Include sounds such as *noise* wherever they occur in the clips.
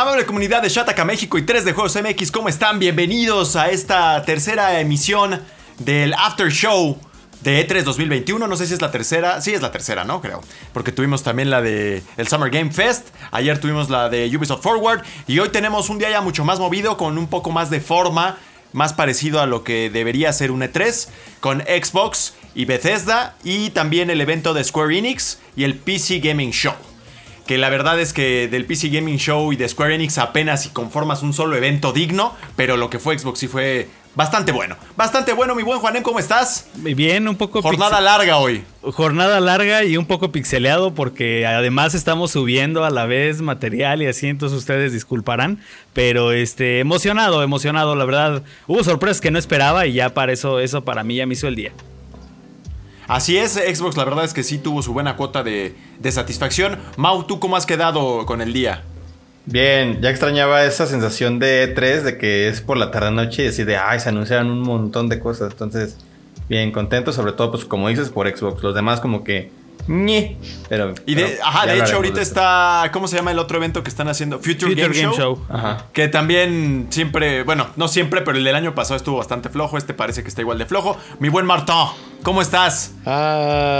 Amable comunidad de Shataka México y 3 de Juegos MX, ¿cómo están? Bienvenidos a esta tercera emisión del After Show de E3 2021. No sé si es la tercera. Sí, es la tercera, ¿no? Creo. Porque tuvimos también la de el Summer Game Fest. Ayer tuvimos la de Ubisoft Forward. Y hoy tenemos un día ya mucho más movido, con un poco más de forma. Más parecido a lo que debería ser un E3. Con Xbox y Bethesda. Y también el evento de Square Enix y el PC Gaming Show que la verdad es que del PC Gaming Show y de Square Enix apenas si conformas un solo evento digno, pero lo que fue Xbox sí fue bastante bueno. Bastante bueno, mi buen Juanem, ¿cómo estás? Bien, un poco... Jornada larga hoy. Jornada larga y un poco pixeleado porque además estamos subiendo a la vez material y así, entonces ustedes disculparán, pero este emocionado, emocionado, la verdad. Hubo sorpresas que no esperaba y ya para eso, eso para mí ya me hizo el día. Así es, Xbox la verdad es que sí tuvo su buena cuota de, satisfacción. Mau, ¿tú cómo has quedado con el día? Bien, ya extrañaba esa sensación de E3 de que es por la tarde-noche y decir de, ay, se anunciaron un montón de cosas. Entonces, bien, contento, sobre todo, pues como dices, por Xbox. Los demás como que pero, y de, ajá, de hecho ahorita está, ¿cómo se llama el otro evento que están haciendo? Future, Game, Show. Que también siempre, bueno, no siempre, pero el del año pasado estuvo bastante flojo. Este parece que está igual de flojo. Mi buen Martín, ¿cómo estás?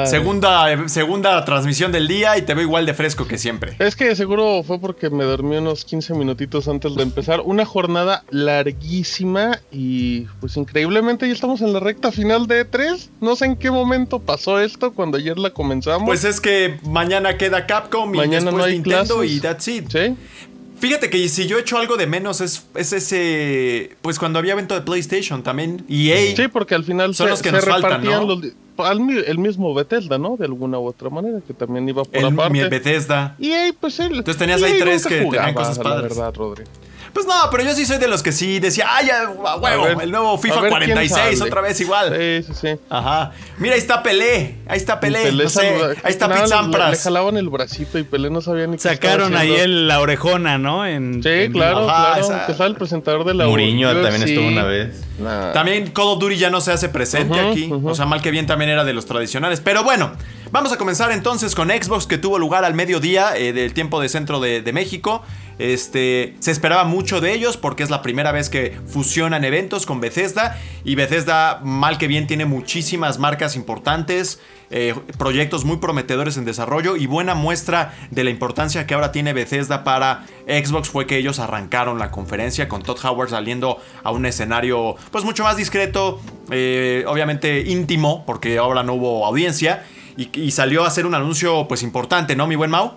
Segunda, segunda transmisión del día y te veo igual de fresco que siempre. Es que seguro fue porque me dormí unos 15 minutitos antes de empezar. Una jornada larguísima y pues increíblemente ya estamos en la recta final de E3. No sé en qué momento pasó esto cuando ayer la comenzamos pues es que mañana queda Capcom y mañana después Nintendo y that's it. ¿Sí? Fíjate que si yo he hecho algo de menos es, es ese. Pues cuando había evento de PlayStation también. EA. Sí, porque al final son los que nos faltan, ¿no? el mismo Bethesda, ¿no? De alguna u otra manera, que también iba por el, aparte. Bethesda. EA, pues él. Entonces tenías ahí tres que tenían cosas padres. La verdad, Rodri. Pues no, pero yo sí soy de los que sí decía, ay, ya, huevo, el nuevo FIFA 46, otra vez igual. Sí, sí, sí. Ajá. Mira, ahí está Pelé, ahí está Pelé, no sé, ahí está Pizzampras. Le, jalaban el bracito y Pelé no sabía ni qué Sacaron ahí el, la orejona, ¿no? En, sí, claro, claro. Que estaba el presentador de la Muriño también estuvo una vez. También Call of Duty ya no se hace presente aquí. O sea, mal que bien también era de los tradicionales. Pero bueno, vamos a comenzar entonces con Xbox que tuvo lugar al mediodía eh, del tiempo de centro de, de México. Este, se esperaba mucho de ellos porque es la primera vez que fusionan eventos con Bethesda y Bethesda mal que bien tiene muchísimas marcas importantes, eh, proyectos muy prometedores en desarrollo y buena muestra de la importancia que ahora tiene Bethesda para Xbox fue que ellos arrancaron la conferencia con Todd Howard saliendo a un escenario pues mucho más discreto, eh, obviamente íntimo porque ahora no hubo audiencia y, y, salió a hacer un anuncio pues importante, ¿no mi buen Mau?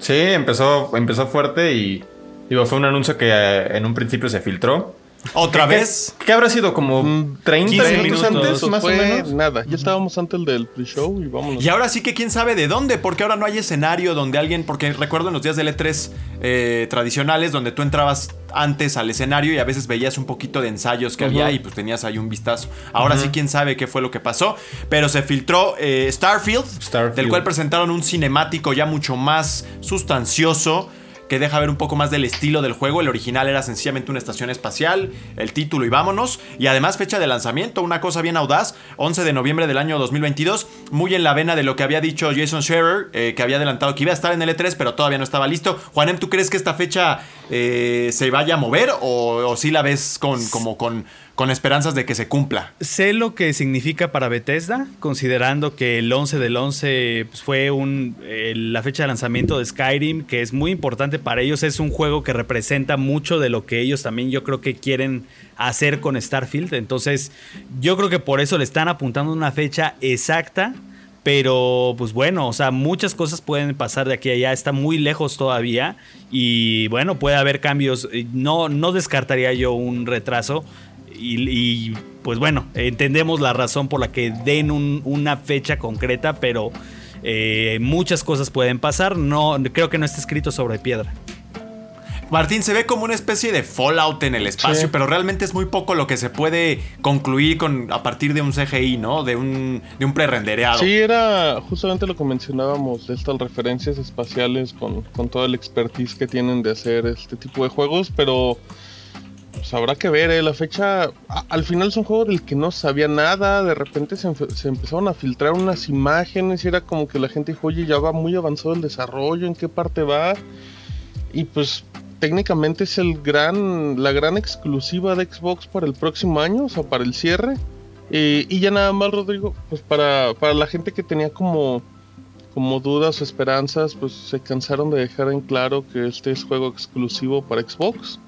Sí, empezó, empezó fuerte y digo, fue un anuncio que eh, en un principio se filtró. ¿Otra vez? ¿Qué, habrá sido? ¿Como 30 mm, minutos, antes, más o menos? Nada, ya estábamos antes del pre-show y vámonos. Y ahora sí que quién sabe de dónde, porque ahora no hay escenario donde alguien, porque recuerdo en los días del E3 eh, tradicionales, donde tú entrabas antes al escenario y a veces veías un poquito de ensayos que había y pues tenías ahí un vistazo. Ahora sí quién sabe qué fue lo que pasó, pero se filtró eh, Starfield, Starfield, del cual presentaron un cinemático ya mucho más sustancioso que deja ver un poco más del estilo del juego. El original era sencillamente una estación espacial, el título y vámonos. Y además fecha de lanzamiento, una cosa bien audaz, 11 de noviembre del año 2022, muy en la vena de lo que había dicho Jason Scherer, eh, que había adelantado que iba a estar en el E3, pero todavía no estaba listo. Juanem, ¿tú crees que esta fecha eh, se vaya a mover o, si la ves con, como con con esperanzas de que se cumpla. Sé lo que significa para Bethesda, considerando que el 11 del 11 pues, fue un, eh, la fecha de lanzamiento de Skyrim, que es muy importante para ellos. Es un juego que representa mucho de lo que ellos también yo creo que quieren hacer con Starfield. Entonces yo creo que por eso le están apuntando una fecha exacta. Pero pues bueno, o sea, muchas cosas pueden pasar de aquí a allá, está muy lejos todavía y bueno, puede haber cambios. No, no descartaría yo un retraso, y, pues bueno, entendemos la razón por la que den una fecha concreta, pero eh, muchas cosas pueden pasar. No, creo que no está escrito sobre piedra. Martín, se ve como una especie de Fallout en el espacio, pero realmente es muy poco lo que se puede concluir con, a partir de un CGI, ¿no? De un, de un pre-rendereado. Sí, era justamente lo que mencionábamos, de estas referencias espaciales con, con toda la expertise que tienen de hacer este tipo de juegos, pero pues habrá que ver, ¿eh? La fecha. al final es un juego del que no sabía nada. De repente se, empezaron a filtrar unas imágenes y era como que la gente dijo, oye, ya va muy avanzado el desarrollo, ¿en qué parte va? Y pues técnicamente es el gran, la gran exclusiva de Xbox para el próximo año, o sea, para el cierre. Y ya nada más, Rodrigo, pues para, para la gente que tenía como, como dudas o esperanzas, pues se cansaron de dejar en claro que este es juego exclusivo para Xbox.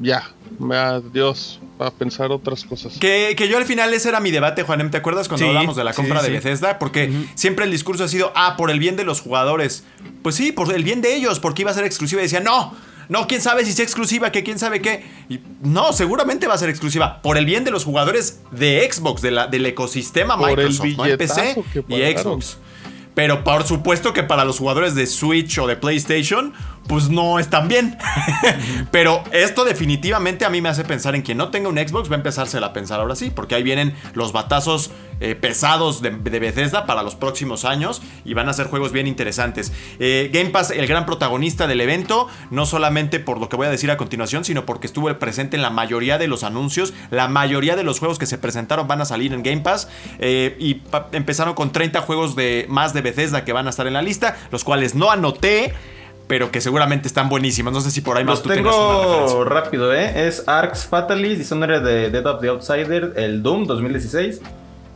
Ya, adiós, a pensar otras cosas. Que, que, yo al final ese era mi debate, Juanem, ¿te acuerdas cuando hablamos de la compra de Bethesda? Porque siempre el discurso ha sido, ah, por el bien de los jugadores. Pues sí, por el bien de ellos, porque iba a ser exclusiva. Y decía, no, no, quién sabe si sea exclusiva, que quién sabe qué. no, seguramente va a ser exclusiva. Por el bien de los jugadores de Xbox, de la, del ecosistema Microsoft, ¿no? PC y Xbox. Pero por supuesto que para los jugadores de Switch o de PlayStation, pues no están bien. *laughs* Pero esto definitivamente a mí me hace pensar en quien no tenga un Xbox va a empezársela a pensar ahora sí, porque ahí vienen los batazos eh, pesados de, Bethesda para los próximos años y van a ser juegos bien interesantes. Eh, Game Pass, el gran protagonista del evento, no solamente por lo que voy a decir a continuación, sino porque estuvo presente en la mayoría de los anuncios. La mayoría de los juegos que se presentaron van a salir en Game Pass eh, y empezaron con 30 juegos de más de Bethesda que van a estar en la lista, los cuales no anoté pero que seguramente están buenísimos. No sé si por ahí más Los tú tengo rápido, ¿eh? Es Arcs Fatalis, Dishonored de Dead of the Outsider, el Doom 2016,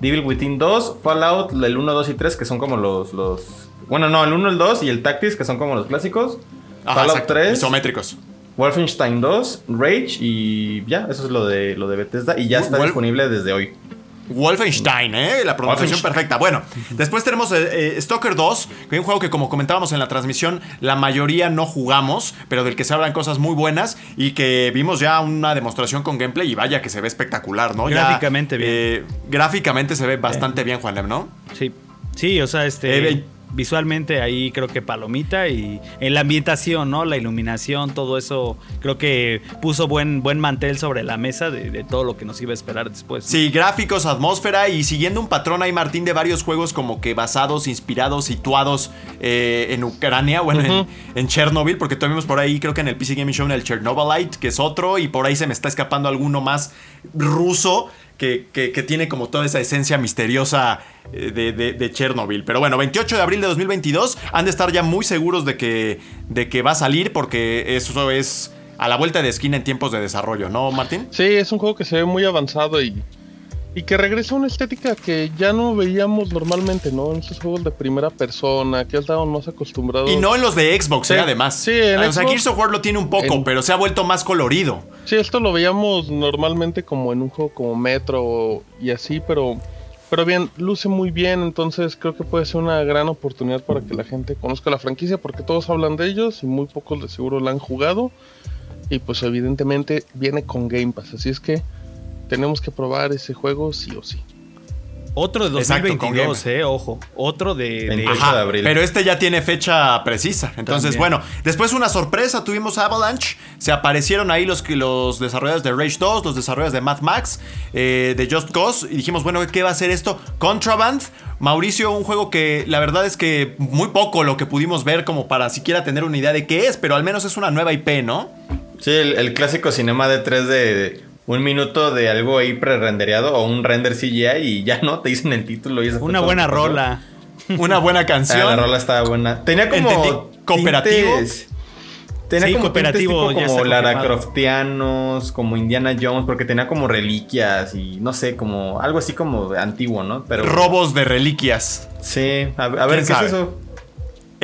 Devil Within 2, Fallout, el 1, 2 y 3, que son como los... los... Bueno, no, el 1, el 2 y el Tactics, que son como los clásicos. Fallout 3. Isométricos. Wolfenstein 2, Rage y ya, eso es lo de, lo de Bethesda y ya está disponible desde hoy. Wolfenstein, ¿eh? La pronunciación perfecta. Bueno, después tenemos eh, eh, Stalker 2, que es un juego que como comentábamos en la transmisión, la mayoría no jugamos, pero del que se hablan cosas muy buenas y que vimos ya una demostración con gameplay y vaya que se ve espectacular, ¿no? Gráficamente bien. Eh, gráficamente se ve bastante bien, Juan ¿no? Sí. Sí, o sea, este visualmente ahí creo que palomita y en la ambientación, ¿no? La iluminación, todo eso creo que puso buen, buen mantel sobre la mesa de, todo lo que nos iba a esperar después. Sí, gráficos, atmósfera y siguiendo un patrón ahí, Martín, de varios juegos como que basados, inspirados, situados eh, en Ucrania, bueno, en, Chernobyl, porque tuvimos por ahí, creo que en el PC Gaming Show, en el Chernobylite, que es otro, y por ahí se me está escapando alguno más ruso que, tiene como toda esa esencia misteriosa eh, de, Chernobyl. Pero bueno, 28 de abril de 2022 han de estar ya muy seguros de que, de que va a salir porque eso es a la vuelta de esquina en tiempos de desarrollo, ¿no, Martín? Sí, es un juego que se ve muy avanzado y y que regresa una estética que ya no veíamos normalmente, ¿no? En esos juegos de primera persona, que estábamos más acostumbrados. Y no en los de Xbox, ¿eh? además. Sí, en o sea, Gears of War lo tiene un poco, pero se ha vuelto más colorido. Sí, esto lo veíamos normalmente como en un juego como Metro y así, pero, pero bien, luce muy bien, entonces creo que puede ser una gran oportunidad para que la gente conozca la franquicia, porque todos hablan de ellos y muy pocos de seguro la han jugado. Y pues evidentemente viene con Game Pass, así es que tenemos que probar ese juego sí o sí. Otro de 2022, eh, ojo. Otro de, de... abril. Pero este ya tiene fecha precisa. Entonces, bueno, después una sorpresa, tuvimos Avalanche. Se aparecieron ahí los, los desarrolladores de Rage 2, los desarrolladores de Mad Max, eh, de Just Cause. Y dijimos, bueno, ¿qué va a ser esto? Contraband. Mauricio, un juego que la verdad es que muy poco lo que pudimos ver como para siquiera tener una idea de qué es, pero al menos es una nueva IP, ¿no? Sí, el, clásico cinema de 3 de un minuto de algo ahí pre-rendereado o un render CGI y ya no te dicen el título y Una buena rola. Una buena canción. Ah, la rola estaba buena. Tenía como cooperativo. tenía como cooperativo como Lara Croftianos, como Indiana Jones, porque tenía como reliquias y no sé, como algo así como antiguo, ¿no? Pero robos de reliquias. Sí, a, ver qué es eso.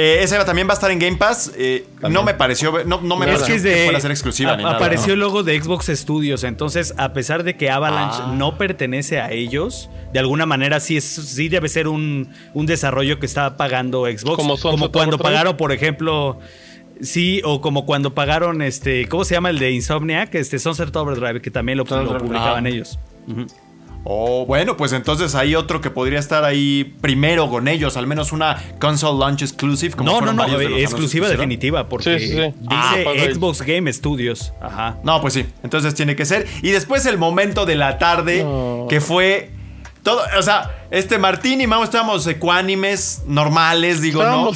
Eh, esa también va a estar en Game Pass. Eh, no me pareció, no, me pareció que, fuera a ser exclusiva. apareció el logo de Xbox Studios. Entonces, a pesar de que Avalanche ah. no pertenece a ellos, de alguna manera sí, es, sí debe ser un, desarrollo que está pagando Xbox. Como, cuando pagaron, por ejemplo. Sí, o como cuando pagaron este. ¿Cómo se llama el de Insomniac? Este Sunset Overdrive, que también lo, publicaban ellos. Oh, bueno, pues entonces hay otro que podría estar ahí primero con ellos, al menos una console launch exclusive. no, no, no, exclusiva definitiva, porque dice ah, Xbox Game Studios. Ajá. No, pues sí, entonces tiene que ser. Y después el momento de la tarde, que fue todo, o sea, este Martín y Mau estábamos ecuánimes, normales, digo, no.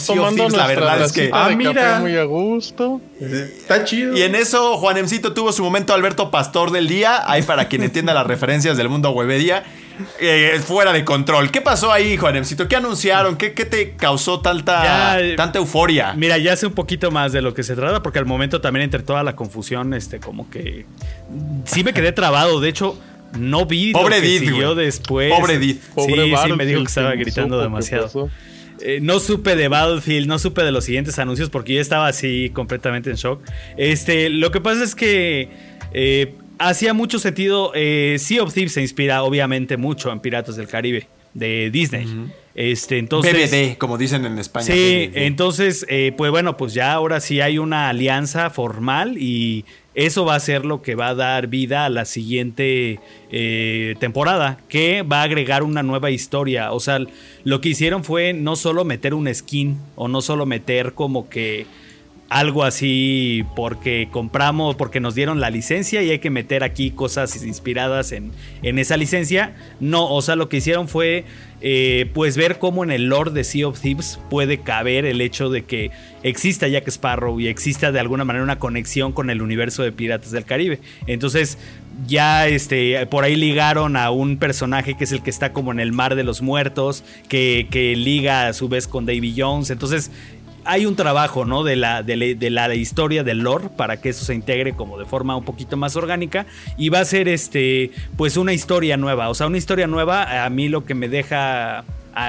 la verdad es que. Ah, mira. Muy a gusto. Está chido. Y en eso, Juanemcito tuvo su momento Alberto Pastor del día. Ahí para quien entienda las referencias del mundo webedia. eh, fuera de control. ¿Qué pasó ahí, Juanemcito? ¿Qué anunciaron? ¿Qué, qué te causó tanta, Ya, tanta euforia? Mira, ya sé un poquito más de lo que se trata, porque al momento también entre toda la confusión, este, como que sí me quedé trabado. De hecho, no vi Pobre lo que Edith, siguió después. Pobre Edith. Pobre sí, sí, me dijo que estaba ¿quién gritando demasiado. Eh, no supe de Battlefield, no supe de los siguientes anuncios porque yo estaba así completamente en shock. Este, lo que pasa es que eh, hacía mucho sentido. eh, sea of Thieves se inspira obviamente mucho en Piratas del Caribe de Disney. Este, entonces. BBD, como dicen en España. Sí, BBD. entonces, eh, pues bueno, pues ya ahora sí hay una alianza formal y eso va a ser lo que va a dar vida a la siguiente eh, temporada, que va a agregar una nueva historia. O sea, lo que hicieron fue no solo meter un skin o no solo meter como que algo así porque compramos, porque nos dieron la licencia y hay que meter aquí cosas inspiradas en, en esa licencia. No, o sea, lo que hicieron fue eh, pues ver cómo en el lore de Sea of Thieves puede caber el hecho de que exista Jack Sparrow y exista de alguna manera una conexión con el universo de Piratas del Caribe. Entonces ya este, por ahí ligaron a un personaje que es el que está como en el mar de los muertos, que, que liga a su vez con Davy Jones. Entonces hay un trabajo, ¿no? De la, de, la, historia del lore para que eso se integre como de forma un poquito más orgánica y va a ser este, pues una historia nueva, o sea, una historia nueva a mí lo que me deja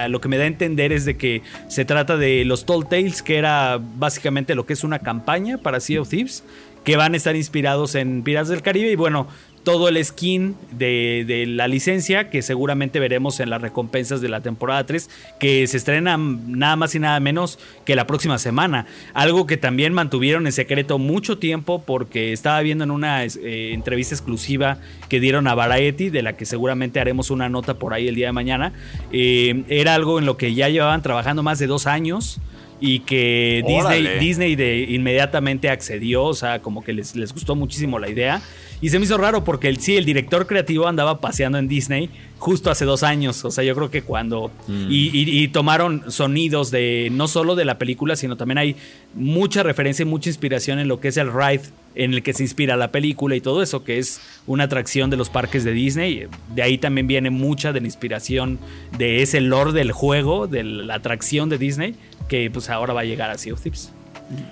lo que me da a entender es de que se trata de los Tall Tales, que era básicamente lo que es una campaña para Sea of Thieves, que van a estar inspirados en Piratas del Caribe y bueno, todo el skin de, de, la licencia que seguramente veremos en las recompensas de la temporada 3 que se estrena nada más y nada menos que la próxima semana. Algo que también mantuvieron en secreto mucho tiempo porque estaba viendo en una eh, entrevista exclusiva que dieron a Variety, de la que seguramente haremos una nota por ahí el día de mañana. Eh, era algo en lo que ya llevaban trabajando más de dos años y que Disney, Disney de inmediatamente accedió, o sea, como que les, les gustó muchísimo la idea. Y se me hizo raro porque el, sí, el director creativo andaba paseando en Disney justo hace dos años. O sea, yo creo que cuando. Mm. Y, y, y, tomaron sonidos de no solo de la película, sino también hay mucha referencia y mucha inspiración en lo que es el ride en el que se inspira la película y todo eso, que es una atracción de los parques de Disney. De ahí también viene mucha de la inspiración de ese lore del juego, de la atracción de Disney, que pues ahora va a llegar a Sea of Thieves.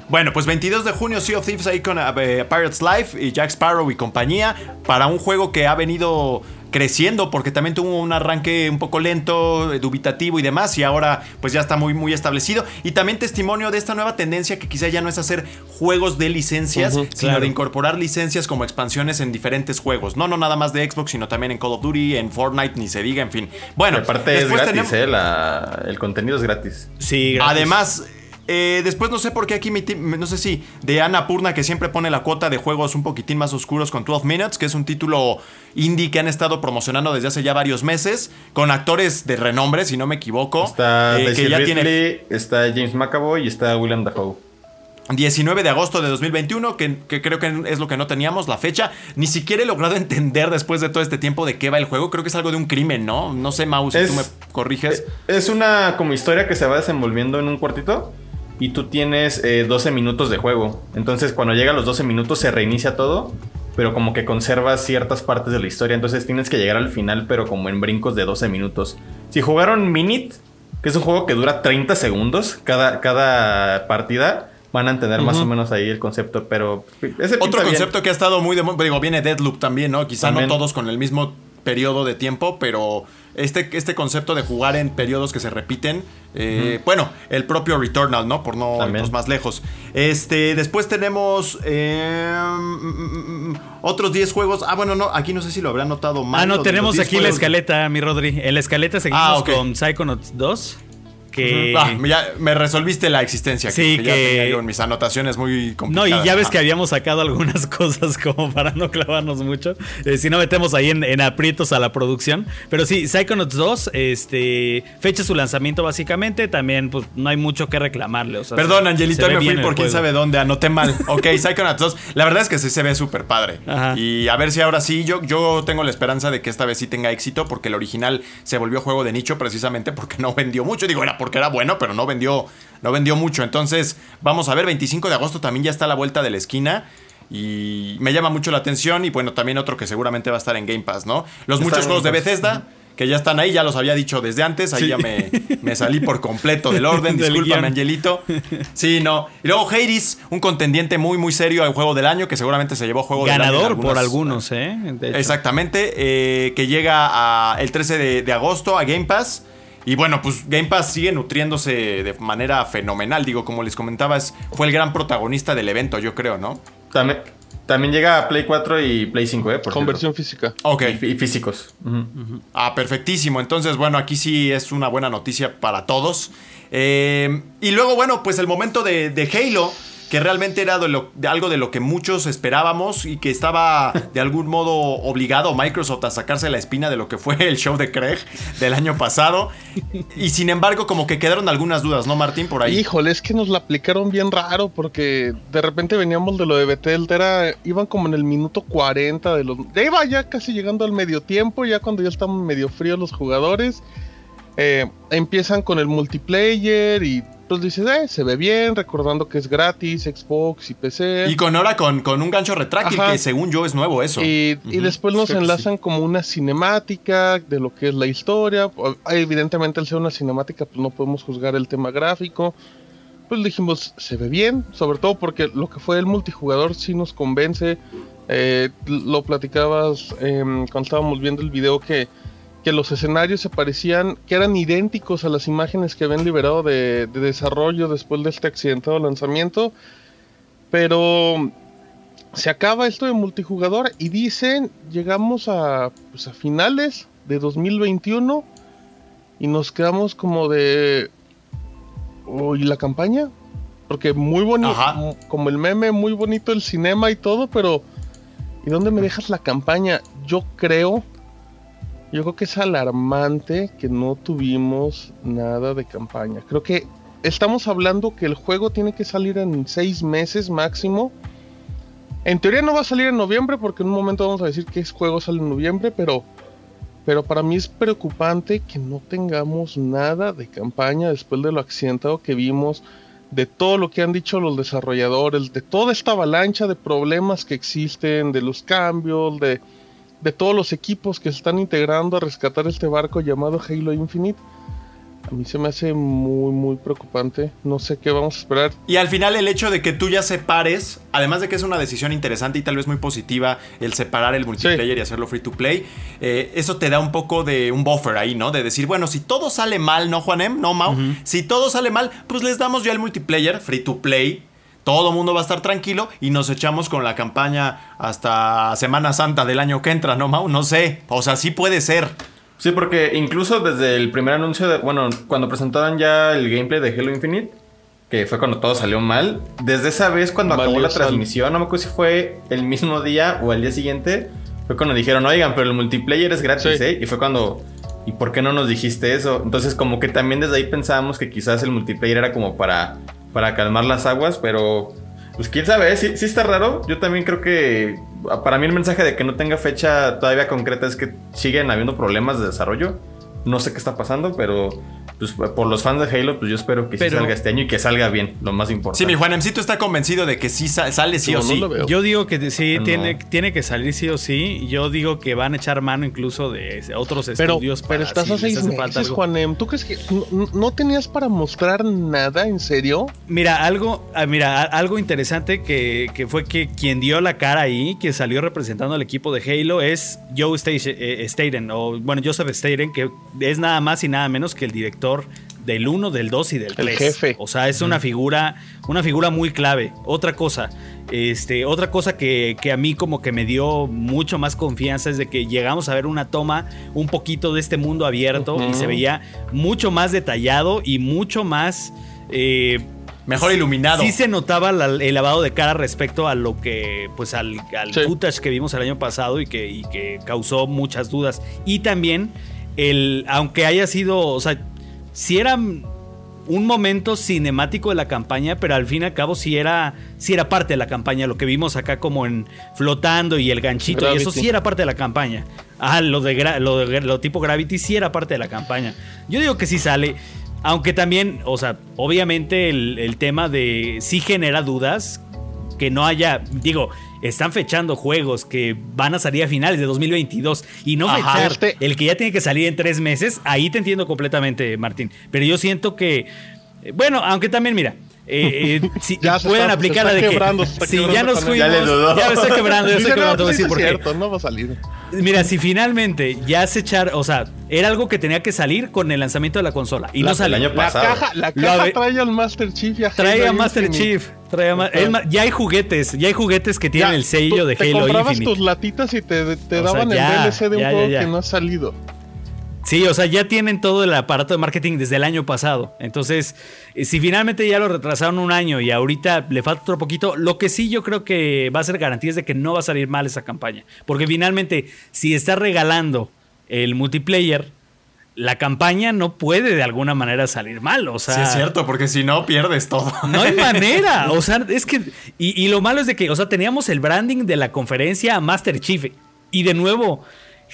Bueno, pues 22 de junio Sea of Thieves ahí con uh, Pirates Life y Jack Sparrow y compañía para un juego que ha venido creciendo porque también tuvo un arranque un poco lento, dubitativo y demás y ahora pues ya está muy muy establecido y también testimonio de esta nueva tendencia que quizá ya no es hacer juegos de licencias, uh -huh, sino claro. de incorporar licencias como expansiones en diferentes juegos, no no nada más de Xbox, sino también en Call of Duty, en Fortnite, ni se diga, en fin. Bueno, aparte es gratis, tenemos... eh, la, el contenido es gratis. Sí, gratis. Además eh, después no sé por qué aquí, mi no sé si de Ana Purna que siempre pone la cuota de juegos un poquitín más oscuros con 12 Minutes, que es un título indie que han estado promocionando desde hace ya varios meses, con actores de renombre, si no me equivoco. Está eh, que ya Ridley, tiene... está James McAvoy y está William Dafoe. 19 de agosto de 2021, que, que, creo que es lo que no teníamos, la fecha. Ni siquiera he logrado *laughs* entender después de todo este tiempo de qué va el juego. Creo que es algo de un crimen, ¿no? No sé, Mau, si es, tú me corriges. Es una como historia que se va desenvolviendo en un cuartito y tú tienes eh, 12 minutos de juego. Entonces cuando llegan los 12 minutos se reinicia todo, pero como que conservas ciertas partes de la historia. Entonces tienes que llegar al final, pero como en brincos de 12 minutos. Si jugaron Minute, que es un juego que dura 30 segundos cada, cada partida, van a entender uh -huh. más o menos ahí el concepto, pero... Ese Otro concepto bien. que ha estado muy de... Digo, viene Deadloop también, ¿no? Quizá también. no todos con el mismo periodo de tiempo, pero este, este concepto de jugar en periodos que se repiten, eh, uh -huh. bueno, el propio Returnal, ¿no? Por no irnos más lejos. Este, después tenemos eh, mm, otros 10 juegos. Ah, bueno, no, aquí no sé si lo habrán notado mal. Ah, no, tenemos aquí la escaleta, mi Rodri. En la escaleta seguimos ah, okay. con Psychonauts 2 que... Ah, ya me resolviste la existencia. Sí, que, que... Ya tenía yo en mis anotaciones muy complicadas. No, y ya ves que habíamos sacado algunas *laughs* cosas como para no clavarnos mucho. Eh, si no metemos ahí en, en, aprietos a la producción. Pero sí, Psychonauts 2, este, fecha su lanzamiento básicamente. También, pues, no hay mucho que reclamarle. O sea, Perdón, se, Angelito, se me fui por quién sabe dónde. Anoté mal. *laughs* Ok, Psychonauts 2. La verdad es que sí se ve súper padre. Ajá. Y a ver si ahora sí. Yo, yo tengo la esperanza de que esta vez sí tenga éxito. Porque el original se volvió juego de nicho precisamente porque no vendió mucho. Digo, era porque era bueno, pero no vendió, no vendió mucho. Entonces, vamos a ver, 25 de agosto también ya está a la vuelta de la esquina. Y me llama mucho la atención. Y bueno, también otro que seguramente va a estar en Game Pass, ¿no? Los Está muchos juegos de. Bethesda. que ya están ahí, ya los había dicho desde antes, ahí ya me, me, salí por completo del orden, *laughs* discúlpame Angelito. Sí, no. Y luego Hades, un contendiente muy, muy serio al juego del año, que seguramente se llevó juego Ganador del año. por algunos, ¿eh? Exactamente, eh, que llega a el 13 de, de agosto a Game Pass. Y bueno, pues Game Pass sigue nutriéndose de manera fenomenal. Digo, como les comentaba, fue el gran protagonista del evento, yo creo, ¿no? También, también llega a Play 4 y Play 5, ¿eh? Por Conversión física. Ok. Y, físicos. Ah, perfectísimo. Entonces, bueno, aquí sí es una buena noticia para todos. Eh, y luego, bueno, pues el momento de, de Halo que realmente era de, algo de lo que muchos esperábamos y que estaba de algún modo obligado Microsoft a sacarse la espina de lo que fue el show de Craig del año pasado. Y sin embargo, como que quedaron algunas dudas, ¿no, Martín? Por ahí. Híjole, es que nos la aplicaron bien raro porque de repente veníamos de lo de Bethesda, iban como en el minuto 40 de los... Ya iba ya casi llegando al medio tiempo, ya cuando ya estaban medio fríos los jugadores. Eh, empiezan con el multiplayer y pues dices, eh, se ve bien, recordando que es gratis, Xbox y PC. Y con ahora con, con un gancho retráctil, que según yo es nuevo eso. Y, después nos enlazan como una cinemática de lo que es la historia. Evidentemente, al ser una cinemática, pues no podemos juzgar el tema gráfico. Pues dijimos, se ve bien, sobre todo porque lo que fue el multijugador sí nos convence. Eh, lo platicabas em, cuando estábamos viendo el video que que los escenarios se parecían, que eran idénticos a las imágenes que habían liberado de, desarrollo después de este accidentado lanzamiento. Pero se acaba esto de multijugador y dicen, llegamos a, pues a finales de 2021 y nos quedamos como de... ¿Y la campaña? Porque muy bonito, como el meme, muy bonito el cinema y todo, pero ¿y dónde me dejas la campaña? Yo creo yo creo que es alarmante que no tuvimos nada de campaña. Creo que estamos hablando que el juego tiene que salir en seis meses máximo. En teoría no va a salir en noviembre porque en un momento vamos a decir que ese juego sale en noviembre, pero, pero para mí es preocupante que no tengamos nada de campaña después de lo accidentado que vimos, de todo lo que han dicho los desarrolladores, de toda esta avalancha de problemas que existen, de los cambios, de de todos los equipos que se están integrando a rescatar este barco llamado Halo Infinite. A mí se me hace muy, muy preocupante. No sé qué vamos a esperar. Y al final el hecho de que tú ya separes, además de que es una decisión interesante y tal vez muy positiva el separar el multiplayer y hacerlo free to play, eh, eso te da un poco de un buffer ahí, ¿no? De decir, bueno, si todo sale mal, ¿no, Juanem? ¿No, Mau? Si todo sale mal, pues les damos ya el multiplayer free to play todo el mundo va a estar tranquilo y nos echamos con la campaña hasta Semana Santa del año que entra, ¿no, Mau? No sé, o sea, sí puede ser. Sí, porque incluso desde el primer anuncio, de, bueno, cuando presentaron ya el gameplay de Halo Infinite, que fue cuando todo salió mal, desde esa vez cuando acabó la transmisión, no me acuerdo si fue el mismo día o el día siguiente, fue cuando dijeron, oigan, pero el multiplayer es gratis, ¿eh? Y fue cuando, ¿y por qué no nos dijiste eso? Entonces como que también desde ahí pensábamos que quizás el multiplayer era como para para calmar las aguas, pero pues quién sabe, ¿eh? sí, sí está raro. Yo también creo que para mí el mensaje de que no tenga fecha todavía concreta es que siguen habiendo problemas de desarrollo. No sé qué está pasando, pero pues, por los fans de Halo, pues yo espero que sí salga este año y que salga bien, lo más importante. Sí, mi Juanemcito está convencido de que sí sale sí o sí. yo digo que sí, tiene, tiene que salir sí o sí. Yo digo que van a echar mano incluso de otros estudios pero, Pero estás a seis meses, Juanem. ¿Tú crees que no, tenías para mostrar nada, en serio? Mira, algo, ah, mira, algo interesante que, que fue que quien dio la cara ahí, que salió representando al equipo de Halo, es Joe eh, Staten, o bueno, Joseph Staten, que es nada más y nada menos que el director del 1, del 2 y del 3. El jefe. O sea, es una figura, una figura muy clave. Otra cosa, este, otra cosa que, a mí como que me dio mucho más confianza es de que llegamos a ver una toma un poquito de este mundo abierto y se veía mucho más detallado y mucho más... Eh, Mejor iluminado. Sí se notaba el lavado de cara respecto a lo que, pues al, footage que vimos el año pasado y que, y que causó muchas dudas. Y también el, aunque haya sido, o sea, si era un momento cinemático de la campaña, pero al fin y al cabo sí era, era parte de la campaña, lo que vimos acá como en flotando y el ganchito, y eso sí era parte de la campaña. Ah, lo de, lo de lo tipo Gravity sí era parte de la campaña. Yo digo que sí sale. Aunque también, o sea, obviamente el, el tema de sí genera dudas que no haya, digo, están fechando juegos que van a salir a finales de 2022 y no fechar este- el que ya tiene que salir en tres meses, ahí te entiendo completamente, Martín. Pero yo siento que, eh, bueno, aunque también, mira, eh, eh, si *laughs* Ya se pueden está- aplicar se la de que se si ya nos fuimos, Ya le dudó. ya me estoy quebrando, ya *laughs* estoy quebrando, te a no, sí cierto, va a salir. Mira, si finalmente ya se echar, o sea, era algo que tenía que salir con el lanzamiento de la consola y no el salió. La caja, la caja trae al Master Chief y a Trae a Master Infinite. Chief. trae a Ma- ya hay juguetes, ya hay juguetes que tienen Ya, el sello tú- de te Halo comprabas Infinite. tus latitas y te, te sea, daban ya, el DLC de un juego ya. que no ha salido. Sí, o sea, ya tienen todo el aparato de marketing desde el año pasado. Entonces, eh, si finalmente ya lo retrasaron un año y ahorita le falta otro poquito, lo que sí yo creo que va a ser garantía es de que no va a salir mal esa campaña. Porque finalmente, si está regalando el multiplayer, la campaña no puede de alguna manera salir mal. O sea, Sí, es cierto, porque si no, pierdes todo. No hay manera. *laughs* O sea, es que. Y, y lo malo es de que, o sea, teníamos el branding de la conferencia a Master Chief. Y de nuevo,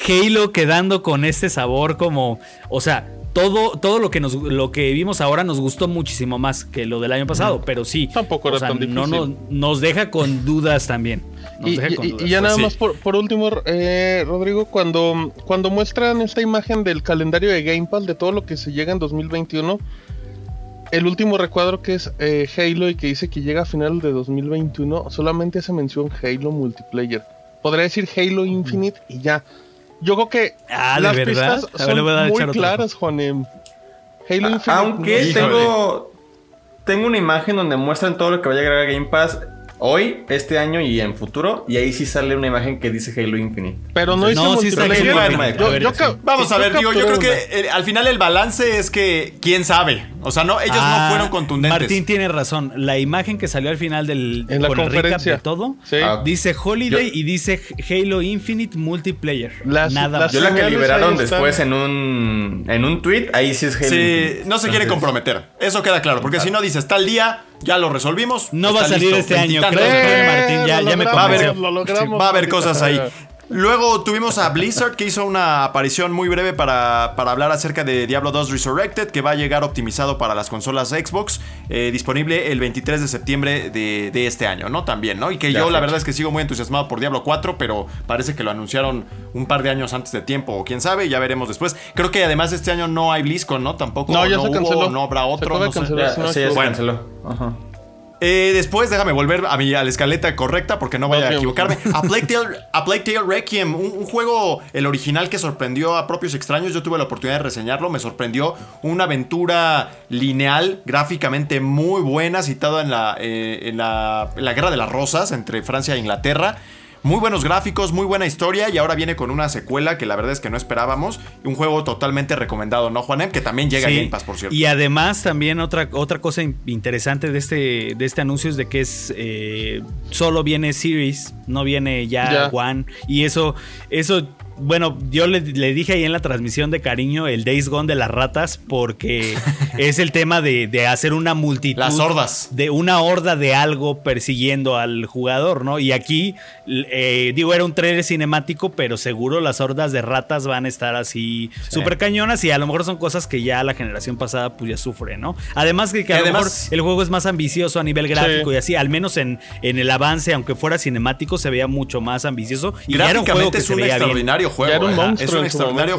Halo quedando con este sabor como. O sea, todo, todo lo que nos lo que vimos ahora nos gustó muchísimo más que lo del año pasado. Pero sí. Tampoco o era sea, tan no, no- difícil. nos deja con dudas también. Nos Y, deja con y- dudas. y ya pues nada sí. más por, por último, eh, Rodrigo, cuando, cuando muestran esta imagen del calendario de Game Pass de todo lo que se llega en 2021, el último recuadro que es eh, Halo y que dice que llega a final de 2021, solamente hace mención Halo Multiplayer. Podría decir Halo Infinite y ya. Yo creo que Ah, ¿de las verdad? pistas A ver, le voy a dar son a muy claras, Juanem. Halo Infinite. Aunque tengo, tengo una imagen donde muestran todo lo que va a llegar a Game Pass hoy, este año y en futuro. Y ahí sí sale una imagen que dice Halo Infinite. Pero no No, sí está multiplayer. Halo Infinite. Yo- A ver, yo sí. ca- Vamos a ver, digo, yo creo que eh, al final el balance es que quién sabe. O sea, no, ellos Ah, no fueron contundentes. Martín tiene razón. La imagen que salió al final del En la con el recap conferencia. de todo Sí. Ah, dice Holiday Yo- y dice Halo Infinite Multiplayer. Las- Nada las- más. Yo la que liberaron están. después en un en un tweet, ahí sí es Halo Sí, Infinite. no se quiere comprometer. Eso queda claro. Porque si no dices tal día, ya lo resolvimos. No va a salir listo, este año, creo, Martín, ya, lo ya me Va a haber, convenció. Lo logramos, va a haber maldita cosas ahí. *laughs* Luego tuvimos a Blizzard que hizo una aparición muy breve para, para hablar acerca de Diablo 2 Resurrected que va a llegar optimizado para las consolas Xbox, eh, disponible el 23 de septiembre de, de este año, ¿no? También, ¿no? Y que Ya, yo la verdad es que sigo muy entusiasmado por Diablo 4, pero parece que lo anunciaron un par de años antes de tiempo, o quién sabe, ya veremos después. Creo que además este año no hay BlizzCon, ¿no? Tampoco No, ya se hubo, canceló. no habrá otro, no sé. cancelar. Ya, si no me sí, ya se equivoco. canceló. Ajá. Eh, después, déjame volver a, mi, a la escaleta correcta porque no vaya a equivocarme. *laughs* A Plague Tale, a Plague Tale Requiem, un, un juego, el original que sorprendió a propios extraños. Yo tuve la oportunidad de reseñarlo, me sorprendió. Una aventura lineal, gráficamente muy buena, citada en la, eh, en la, en la Guerra de las Rosas entre Francia e Inglaterra. Muy buenos gráficos, muy buena historia y ahora viene con una secuela que la verdad es que no esperábamos. Un juego totalmente recomendado, ¿no, Juanem? Que también llega Sí, a Game Pass, por cierto. Y además también otra, otra cosa in- interesante de este, de este anuncio es de que es eh, solo viene Series, no viene ya, Ya. One. Y eso, eso, bueno, yo le, le dije ahí en la transmisión de cariño el Days Gone de las ratas porque *laughs* es el tema de, de hacer una multitud. Las hordas. De una horda de algo persiguiendo al jugador, ¿no? Y aquí, eh, digo, era un trailer cinemático, pero seguro las hordas de ratas van a estar así súper cañonas y a lo mejor son cosas que ya la generación pasada pues ya sufre, ¿no? Además que, que a lo además- mejor el juego es más ambicioso a nivel gráfico Sí. y así, al menos en, en el avance, aunque fuera cinemático, se veía mucho más ambicioso y ya era un juego Gráficamente que es se un veía bien. extraordinario juego. Ya era un ajá, monstruo es un extraordinario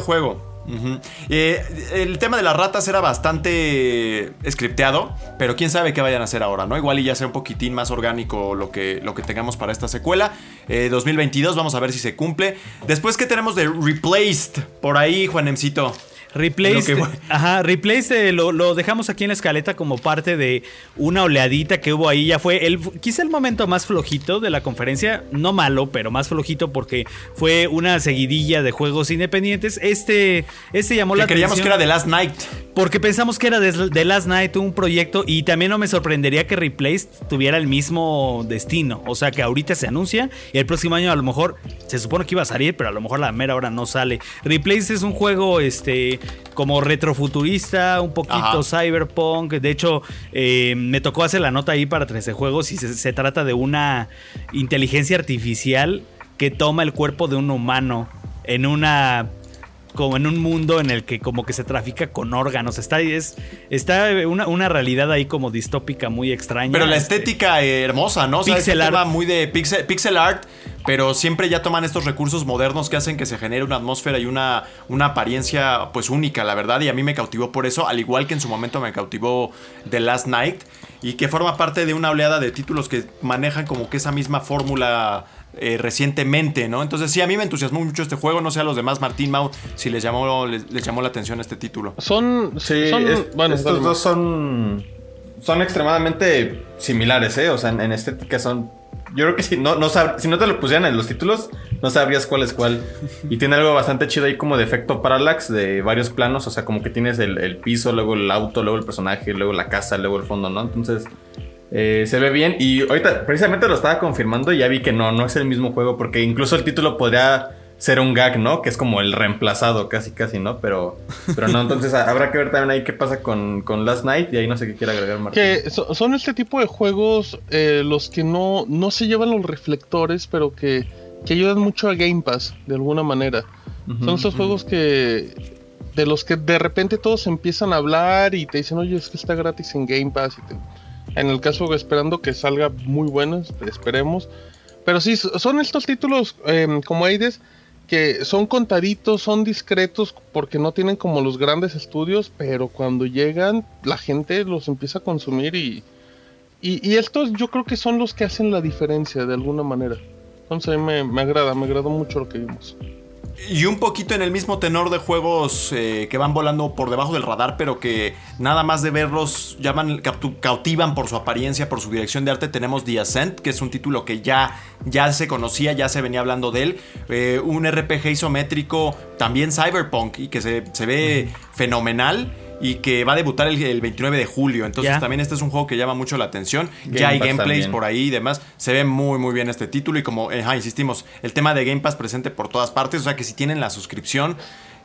Eh, el tema de las ratas era bastante scripteado, pero quién sabe qué vayan a hacer ahora, ¿no? Igual y ya sea un poquitín más orgánico lo que, lo que tengamos para esta secuela. Eh, 2022, vamos a ver si se cumple. Después, ¿qué tenemos de Replaced? Por ahí, Juanemcito. Replaced, Lo *laughs* ajá, Replaced eh, lo, lo dejamos aquí en la escaleta como parte de una oleadita que hubo ahí. Ya fue el, quizá el momento más flojito de la conferencia. No malo, pero más flojito porque fue una seguidilla de juegos independientes. Este, este llamó la Que creíamos que atención. era de Last Night. Porque pensamos que era de, de Last Night un proyecto y también no me sorprendería que Replaced tuviera el mismo destino. O sea que ahorita se anuncia y el próximo año a lo mejor se supone que iba a salir, pero a lo mejor a la mera hora no sale. Replaced es un juego este como retrofuturista, un poquito Ajá. cyberpunk. De hecho, eh, me tocó hacer la nota ahí para 13 juegos y se, se trata de una inteligencia artificial que toma el cuerpo de un humano en una como en un mundo en el que como que se trafica con órganos. Está, es, está una, una realidad ahí como distópica muy extraña. Pero la este, estética hermosa, ¿no? O sea, Pixel tema art. muy de pixel, pixel art, pero siempre ya toman estos recursos modernos que hacen que se genere una atmósfera y una, una apariencia pues única, la verdad. Y a mí me cautivó por eso, al igual que en su momento me cautivó The Last Night. Y que forma parte de una oleada de títulos que manejan como que esa misma fórmula eh, recientemente, ¿no? Entonces sí, a mí me entusiasmó mucho este juego. No sé a los demás, Martín Mau, si les llamó, les, les llamó la atención este título. Son. Sí, son- es- bueno, estos dale, dos son, son extremadamente similares, ¿eh? O sea, en, en estética son... Yo creo que si no, no sab- si no te lo pusieran en los títulos, no sabrías cuál es cuál. Y tiene algo bastante chido ahí como de efecto parallax de varios planos. O sea, como que tienes el, el piso, luego el auto, luego el personaje, luego la casa, luego el fondo, ¿no? Entonces... eh, se ve bien y ahorita precisamente lo estaba confirmando y ya vi que no, no es el mismo juego porque incluso el título podría ser un gag, ¿no? Que es como el reemplazado casi casi, ¿no? Pero, pero no, entonces habrá que ver también ahí qué pasa con, con Last Night y ahí no sé qué quiere agregar Martín. Que so- son este tipo de juegos eh, los que no, no se llevan los reflectores, pero que, que ayudan mucho a Game Pass, de alguna manera. Son estos ujú. juegos que. De los que de repente todos empiezan a hablar y te dicen, oye, es que está gratis en Game Pass. y te- en el caso, esperando que salga muy bueno, esp- esperemos. Pero sí, so- son estos títulos em, como Aides que son contaditos, son discretos porque no tienen como los grandes estudios, pero cuando llegan la gente los empieza a consumir y, y, estos yo creo que son los que hacen la diferencia de alguna manera. Entonces me, me agrada, me agradó mucho lo que vimos. Y un poquito en el mismo tenor de juegos eh, que van volando por debajo del radar, pero que nada más de verlos llaman, cautivan por su apariencia, por su dirección de arte. Tenemos The Ascent, que es un título que ya, ya se conocía, ya se venía hablando de él. Eh, un RPG isométrico, también cyberpunk, y que se, se ve fenomenal. Y que va a debutar el, el 29 de julio. Entonces Ya. también este es un juego que llama mucho la atención. Game ya hay Pass gameplays también. por ahí y demás. Se ve muy, muy bien este título. Y como, ajá, insistimos, el tema de Game Pass presente por todas partes. O sea que si tienen la suscripción,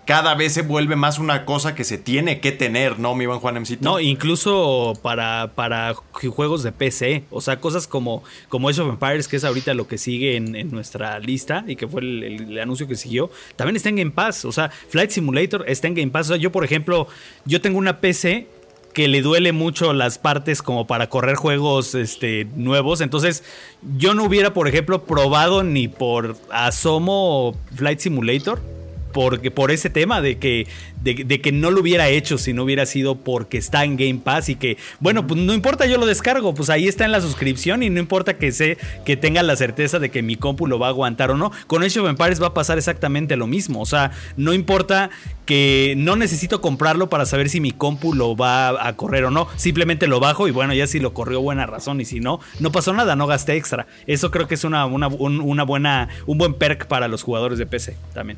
cada vez se vuelve más una cosa que se tiene que tener, ¿no, mi buen Juan Mcito? No, incluso para, para ju- juegos de PC. O sea, cosas como, como Age of Empires, que es ahorita lo que sigue en, nuestra lista y que fue el anuncio que siguió, también está en Game Pass. O sea, Flight Simulator está en Game Pass. O sea, yo, por ejemplo, yo tengo una PC que le duele mucho las partes como para correr juegos este, nuevos. Entonces, yo no hubiera, por ejemplo, probado ni por asomo Flight Simulator porque por ese tema de que de, de que no lo hubiera hecho si no hubiera sido porque está en Game Pass y que bueno pues no importa yo lo descargo pues ahí está en la suscripción y no importa que sé que tenga la certeza de que mi compu lo va a aguantar o no. Con Age of Empires va a pasar exactamente lo mismo o sea no importa que no necesito comprarlo para saber si mi compu lo va a correr o no simplemente lo bajo y bueno ya si lo corrió buena razón y si no no pasó nada no gasté extra. Eso creo que es una, una, un- una buena un buen perk para los jugadores de PC también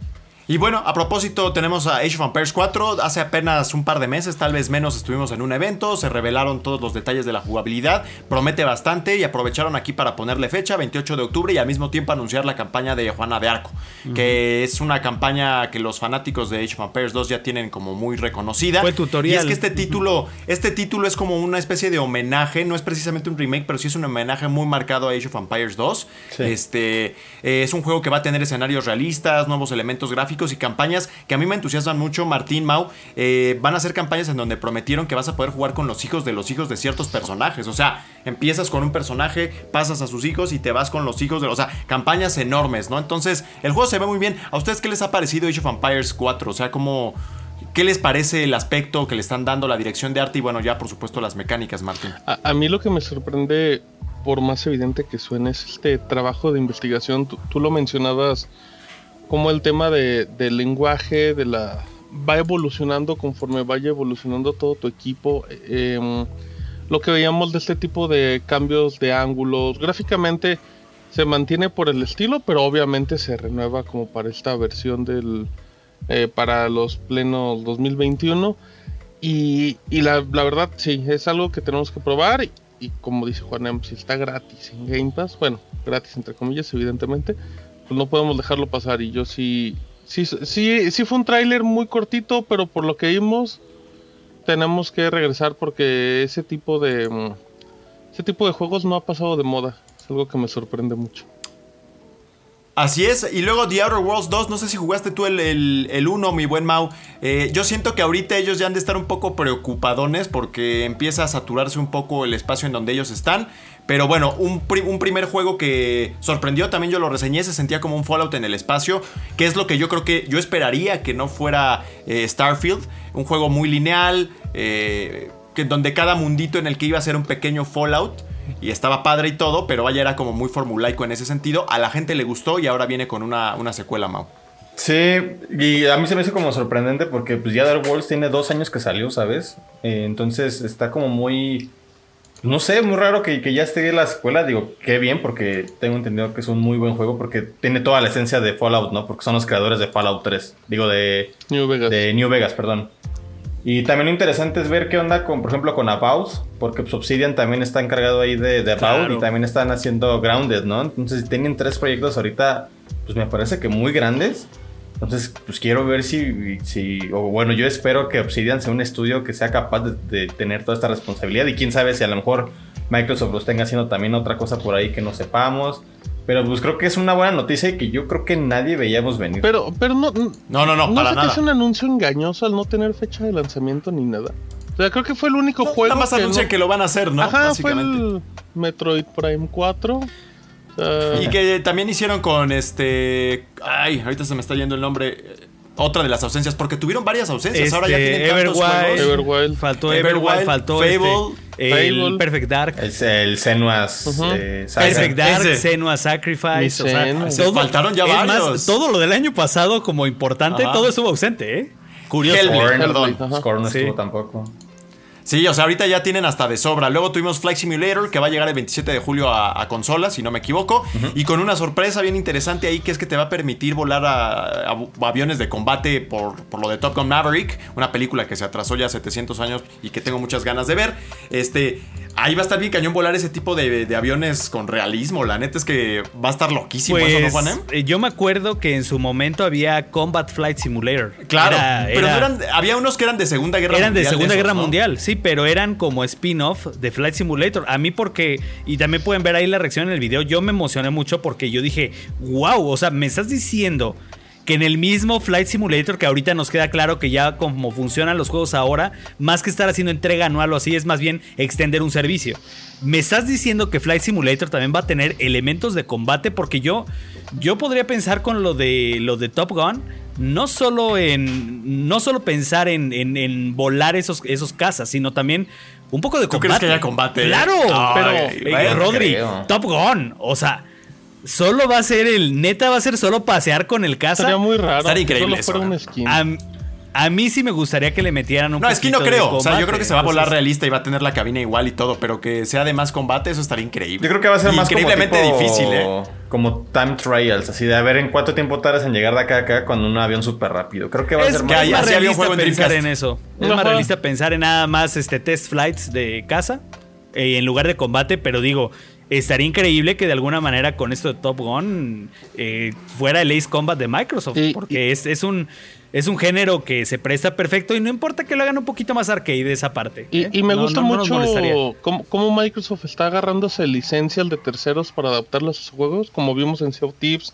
Y bueno, a propósito, tenemos a Age of Empires 4. Hace apenas un par de meses, tal vez menos, estuvimos en un evento. Se revelaron todos los detalles de la jugabilidad. Promete bastante y aprovecharon aquí para ponerle fecha, 28 de octubre, y al mismo tiempo anunciar la campaña de Juana de Arco, que es una campaña que los fanáticos de Age of Empires 2 ya tienen como muy reconocida. Fue tutorial. Y es que este título, este título es como una especie de homenaje, no es precisamente un remake, pero sí es un homenaje muy marcado a Age of Empires 2. Sí. Este eh, es un juego que va a tener escenarios realistas, nuevos elementos gráficos y campañas que a mí me entusiasman mucho. Martín Mau eh, van a ser campañas en donde prometieron que vas a poder jugar con los hijos de los hijos de ciertos personajes. O sea, empiezas con un personaje, pasas a sus hijos y te vas con los hijos de. O sea, campañas enormes, ¿no? Entonces, el juego se ve muy bien. ¿A ustedes qué les ha parecido Age of Empires 4? O sea, como. ¿Qué les parece el aspecto que le están dando, la dirección de arte y bueno, ya por supuesto las mecánicas, Martín? A, mí lo que me sorprende, por más evidente que suene, es este trabajo de investigación. Tú lo mencionabas como el tema de, del lenguaje, de la va evolucionando conforme vaya evolucionando todo tu equipo. Em, lo que veíamos de este tipo de cambios de ángulos, gráficamente se mantiene por el estilo, pero obviamente se renueva como para esta versión del eh, para los plenos 2021. Y, la, verdad, sí, es algo que tenemos que probar. Y, y como dice Juan, si está gratis en Game Pass, bueno, gratis entre comillas, evidentemente, pues no podemos dejarlo pasar. Y yo sí, sí, sí, sí fue un tráiler muy cortito, pero por lo que vimos, tenemos que regresar porque ese tipo de, mm, ese tipo de juegos no ha pasado de moda. Es algo que me sorprende mucho. Así es, y luego The Outer Worlds 2, no sé si jugaste tú el, el, 1, mi buen Mau. Eh, yo siento que ahorita ellos ya han de estar un poco preocupadones porque empieza a saturarse un poco el espacio en donde ellos están. Pero bueno, un, primer juego que sorprendió, también yo lo reseñé, se sentía como un Fallout en el espacio, que es lo que yo creo que yo esperaría que no fuera eh, Starfield, un juego muy lineal, eh, que, donde cada mundito en el que iba a ser un pequeño Fallout y estaba padre y todo, pero vaya, era como muy formulaico en ese sentido. A la gente le gustó y ahora viene con una, una secuela, Mau. Sí, y a mí se me hizo como sorprendente porque pues ya Dark Worlds tiene dos años que salió, ¿sabes? Eh, entonces está como muy... No sé, muy raro que, ya esté la secuela. Digo, qué bien, porque tengo entendido que es un muy buen juego porque tiene toda la esencia de Fallout, ¿no? Porque son los creadores de Fallout 3. Digo, de... New Vegas. De New Vegas, perdón. Y también lo interesante es ver qué onda con, por ejemplo, con About, porque pues, Obsidian también está encargado ahí de, de About y también están haciendo Grounded, ¿no? Entonces, si tienen tres proyectos ahorita, pues me parece que muy grandes. Entonces, pues quiero ver si, si, o bueno, yo espero que Obsidian sea un estudio que sea capaz de, tener toda esta responsabilidad y quién sabe si a lo mejor Microsoft lo tenga haciendo también otra cosa por ahí que no sepamos. Pero pues creo que es una buena noticia y que yo creo que nadie veíamos venir. Pero, pero no. No, no, no, para nada. es un anuncio engañoso al no tener fecha de lanzamiento ni nada. O sea, creo que fue el único juego. Nada más anuncian que lo van a hacer, ¿no? Ajá, fue el Metroid Prime 4. Y que también hicieron con este. Ay, ahorita se me está yendo el nombre otra de las ausencias, porque tuvieron varias ausencias. Ahora ya tienen tantos juegos. Everwild, faltó Everwild, faltó Fable, este, el Perfect Dark. Es el Senua's eh, Perfect Dark, Senua's Sacrifice. O sea, faltaron ya varios. Más, todo lo del año pasado como importante, todo estuvo ausente, ¿eh? Curioso. Scorn, perdón. Scorn no estuvo tampoco. Sí, o sea, ahorita ya tienen hasta de sobra. Luego tuvimos Flight Simulator, que va a llegar el 27 de julio a, consolas, si no me equivoco. Y con una sorpresa bien interesante ahí, que es que te va a permitir volar a, aviones de combate por, por, lo de Top Gun Maverick, una película que se atrasó ya 700 años y que tengo muchas ganas de ver. Este, Ahí va a estar bien cañón volar ese tipo de, aviones con realismo. La neta es que va a estar loquísimo eso, ¿no, Juan? Eh, yo me acuerdo que en su momento había Combat Flight Simulator. Claro, pero había unos que eran de Segunda Guerra Mundial. Eran de Segunda Guerra Mundial, sí, pero eran como spin-off de Flight Simulator. A mí porque, y también pueden ver ahí la reacción en el video, yo me emocioné mucho porque yo dije, wow, o sea, me estás diciendo que en el mismo Flight Simulator, que ahorita nos queda claro que ya como funcionan los juegos ahora, más que estar haciendo entrega anual o así, es más bien extender un servicio. ¿Me estás diciendo que Flight Simulator también va a tener elementos de combate? Porque yo, yo podría pensar con lo de, lo de Top Gun, no solo en no solo pensar en, volar esos, esos cazas, sino también un poco de combate. ¿Tú crees que haya combate? Claro, pero Rodri, Top Gun, o sea, Solo va a ser el. Neta, va a ser solo pasear con el casa. Sería muy raro. Estaría increíble. A, mí sí me gustaría que le metieran un No, es que no creo. O sea, yo creo que se va a volar realista y va a tener la cabina igual y todo, pero que sea de más combate, eso estaría increíble. Yo creo que va a ser más increíblemente difícil, ¿eh? Como time trials, así de a ver en cuánto tiempo tardas en llegar de acá a acá con un avión súper rápido. Creo que va a ser más, más realista pensar en eso. Es más realista pensar en nada más este test flights de casa eh, en lugar de combate, pero digo, estaría increíble que de alguna manera con esto de Top Gun eh, fuera el Ace Combat de Microsoft, porque es, es, un, es un género que se presta perfecto y no importa que lo hagan un poquito más arcade de esa parte. Y, ¿eh? me gusta mucho cómo, Microsoft está agarrándose licencias de terceros para adaptarlos a sus juegos, como vimos en Sea Thieves.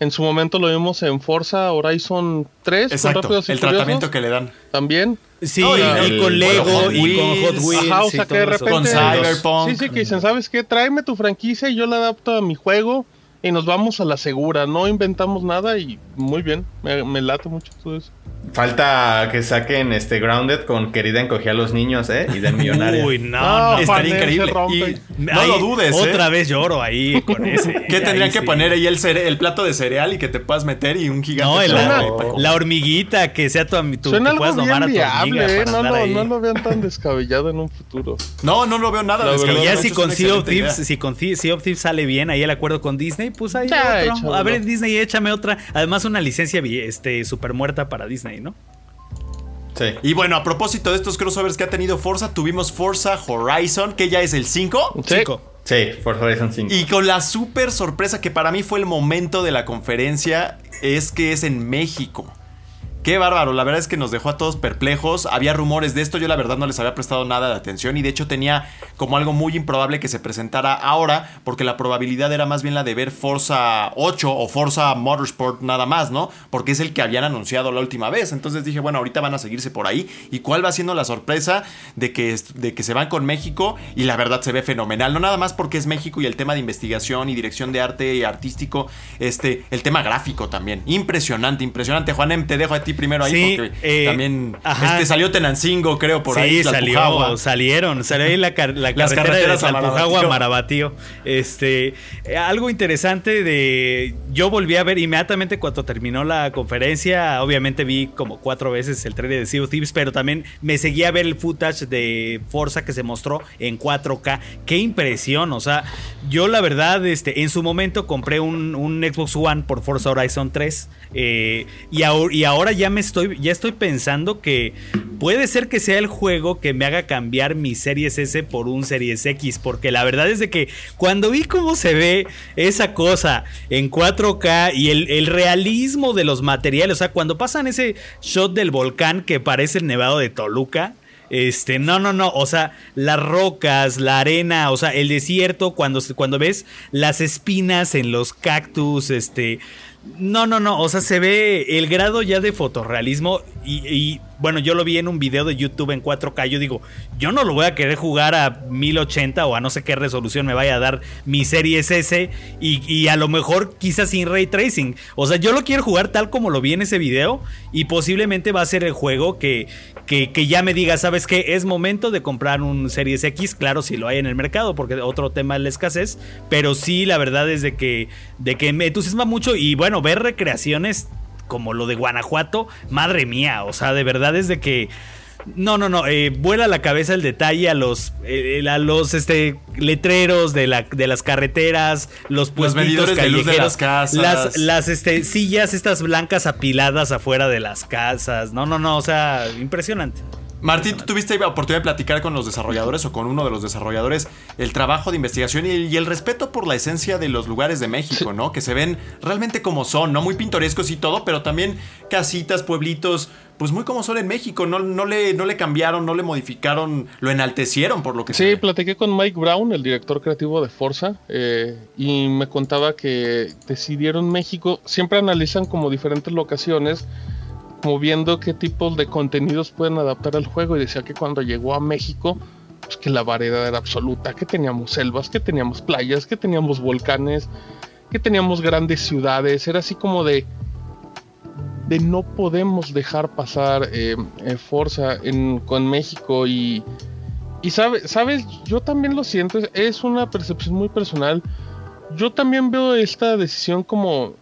En su momento lo vimos en Forza Horizon 3. Exacto, el tratamiento que le dan. También. Sí, y, con Lego y con Hot Wheels. o sea, que de repente, con Cyberpunk. Sí, sí, que dicen, ¿sabes qué? Tráeme tu franquicia y yo la adapto a mi juego y nos vamos a la segura. No inventamos nada y muy bien. Me, me late mucho todo eso. Falta que saquen este Grounded con Querida encogía a los niños, ¿eh? Y del *laughs* millonario. Uy, no, no, estaría increíble. no lo dudes, ¿eh? Otra vez lloro ahí con *laughs* ese. ¿Qué tendrían que poner ahí el, el plato de cereal y que te puedas meter y un gigante? No, la, hormiguita que sea tu, tu Suena que puedas a tu viable, ¿eh? No, no, no lo vean tan descabellado en un futuro. No, no lo veo nada descabellado. Ya si con Sea of Thieves, si con Sea of Thieves sale bien ahí el acuerdo con Disney, pues ahí otro. A ver, Disney, échame otra. Además, una licencia este, super muerta para Disney, ¿no? Y bueno, a propósito de estos crossovers que ha tenido Forza, tuvimos Forza Horizon, que ya es el 5. Sí. Sí, Forza Horizon 5. Y con la super sorpresa que para mí fue el momento de la conferencia, es que es en México. Qué bárbaro, la verdad es que nos dejó a todos perplejos. Había rumores de esto, yo la verdad no les había prestado nada de atención y de hecho tenía como algo muy improbable que se presentara ahora, porque la probabilidad era más bien la de ver Forza 8 o Forza Motorsport nada más, ¿no? Porque es el que habían anunciado la última vez. Entonces dije, bueno, ahorita van a seguirse por ahí. ¿Y cuál va siendo la sorpresa de que, de que se van con México? Y la verdad se ve fenomenal, no nada más porque es México y el tema de investigación y dirección de arte y artístico, este, el tema gráfico también. Impresionante, impresionante. Juanem, te dejo a ti primero ahí porque eh, también este, salió Tenancingo, creo, por ahí. Sí, salió, salieron, salió ahí la, la *laughs* Las carretera de Salpujagua a Marabatío. Este, algo interesante de yo volví a ver inmediatamente cuando terminó la conferencia, obviamente vi como cuatro veces el trailer de Sea of Thieves, pero también me seguí a ver el footage de Forza que se mostró en 4K. Qué impresión, o sea, yo la verdad, este, en su momento compré un, un Xbox One por Forza Horizon 3 eh, y, y, ahora ya me estoy, ya estoy pensando que puede ser que sea el juego que me haga cambiar mi Series S por un Series X, porque la verdad es de que cuando vi cómo se ve esa cosa en 4K y el, el realismo de los materiales, o sea, cuando pasan ese shot del volcán que parece el nevado de Toluca, este, no, no, no, o sea, las rocas, la arena, o sea, el desierto, cuando, cuando ves las espinas en los cactus, este, no, no, no, o sea, se ve el grado ya de fotorrealismo y, bueno, yo lo vi en un video de YouTube en 4K, yo digo, yo no lo voy a querer jugar a 1080 o a no sé qué resolución me vaya a dar mi serie S y, y a lo mejor quizás sin ray tracing, o sea, yo lo quiero jugar tal como lo vi en ese video y posiblemente va a ser el juego que, que, ya me diga, ¿sabes qué? Es momento de comprar un Series X, claro, si lo hay en el mercado, porque otro tema es la escasez, pero sí, la verdad es de que, de que me entusiasma mucho y bueno, ver recreaciones como lo de Guanajuato, madre mía, o sea, de verdad es de que no, no, no. Eh, vuela la cabeza el detalle a los, eh, a los este, letreros de, la, de las carreteras, los los medidores de luz de las casas, las, las este, sillas estas blancas apiladas afuera de las casas. No, no, no. O sea, impresionante. Martín, ¿tú tuviste la oportunidad de platicar con los desarrolladores o con uno de los desarrolladores el trabajo de investigación y, el respeto por la esencia de los lugares de México, ¿no? Que se ven realmente como son, ¿no? Muy pintorescos y todo, pero también casitas, pueblitos, pues muy como son en México. No, no, le, no le cambiaron, no le modificaron, lo enaltecieron por lo que Sí, platiqué con Mike Brown, el director creativo de Forza, eh, y me contaba que decidieron México, siempre analizan como diferentes locaciones como viendo qué tipos de contenidos pueden adaptar al juego y decía que cuando llegó a México, pues que la variedad era absoluta, que teníamos selvas, que teníamos playas, que teníamos volcanes, que teníamos grandes ciudades, era así como de de no podemos dejar pasar eh, eh Forza en, con México y y sabes, yo también lo siento, es una percepción muy personal. Yo también veo esta decisión como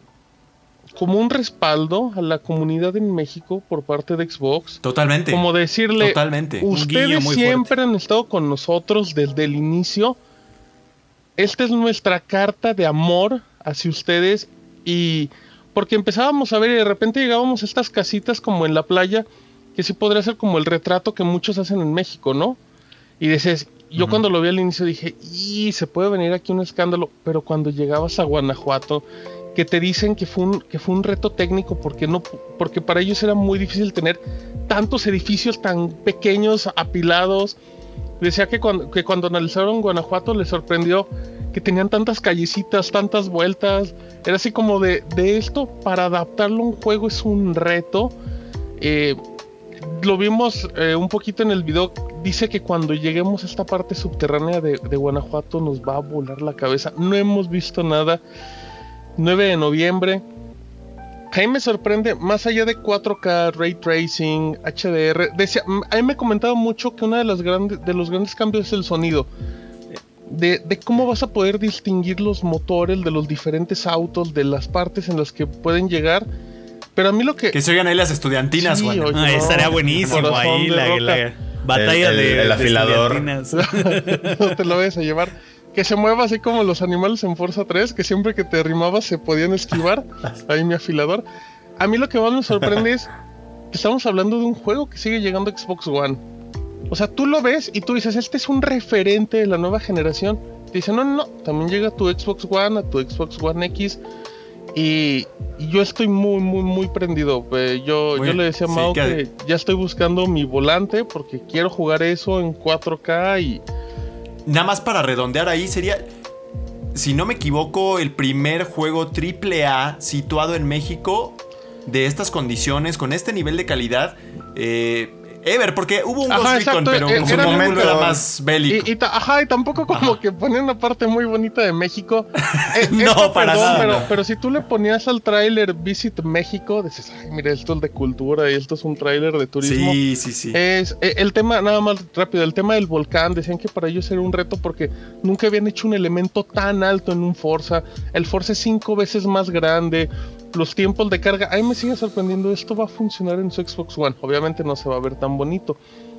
como un respaldo a la comunidad en México por parte de Xbox. Totalmente. Como decirle, Totalmente. ustedes siempre han estado con nosotros desde el inicio. Esta es nuestra carta de amor hacia ustedes y porque empezábamos a ver y de repente llegábamos a estas casitas como en la playa, que sí podría ser como el retrato que muchos hacen en México, ¿no? Y dices, yo cuando lo vi al inicio dije, y se puede venir aquí un escándalo, pero cuando llegabas a Guanajuato que te dicen que fue un, que fue un reto técnico porque, no, porque para ellos era muy difícil tener tantos edificios tan pequeños, apilados. Decía que cuando, que cuando analizaron Guanajuato les sorprendió que tenían tantas callecitas, tantas vueltas. Era así como de, de esto, para adaptarlo a un juego es un reto. Eh, lo vimos eh, un poquito en el video. Dice que cuando lleguemos a esta parte subterránea de, Guanajuato nos va a volar la cabeza. No hemos visto nada. 9 de noviembre. A me sorprende, más allá de 4K, Ray Tracing, HDR, decía, a mí me comentaba mucho que uno de los grandes, de los grandes cambios es el sonido. De, cómo vas a poder distinguir los motores de los diferentes autos, de las partes en las que pueden llegar. Pero a mí lo que... Que se oigan ahí las estudiantinas, sí, ah, *laughs* estaría buenísimo ahí la, batalla de, el afilador. *laughs* no te lo vayas a llevar que se mueva así como los animales en Forza 3, que siempre que te arrimabas se podían esquivar. *laughs* Ahí mi afilador. A mí lo que más me sorprende es que estamos hablando de un juego que sigue llegando a Xbox One. O sea, tú lo ves y tú dices, este es un referente de la nueva generación. Te dicen, no, no, no, también llega a tu Xbox One, a tu Xbox One X. Y, y yo estoy muy, muy, muy prendido. Eh, yo, Muy yo le decía a Sí, Mao que- que ya estoy buscando mi volante porque quiero jugar eso en 4K y Nada más para redondear ahí, sería, si no me equivoco, el primer juego AAA situado en México de estas condiciones, con este nivel de calidad. eh, Ever, porque hubo un Ghost Recon, pero era que momento- era más bélico. Y, ajá, y tampoco como Ajá. que ponía una parte muy bonita de México. *laughs* Eh, No, esto, para nada, Pero, no. pero si tú le ponías al tráiler Visit México, dices, ay, mira, esto es de cultura y esto es un tráiler de turismo. sí, sí, sí. Es eh, el tema, nada más rápido, el tema del volcán, decían que para ellos era un reto porque nunca habían hecho un elemento tan alto en un Forza. El Forza es cinco veces más grande, los tiempos de carga. A mí me sigue sorprendiendo, esto va a funcionar en su Xbox One. Obviamente no se va a ver tan bonito.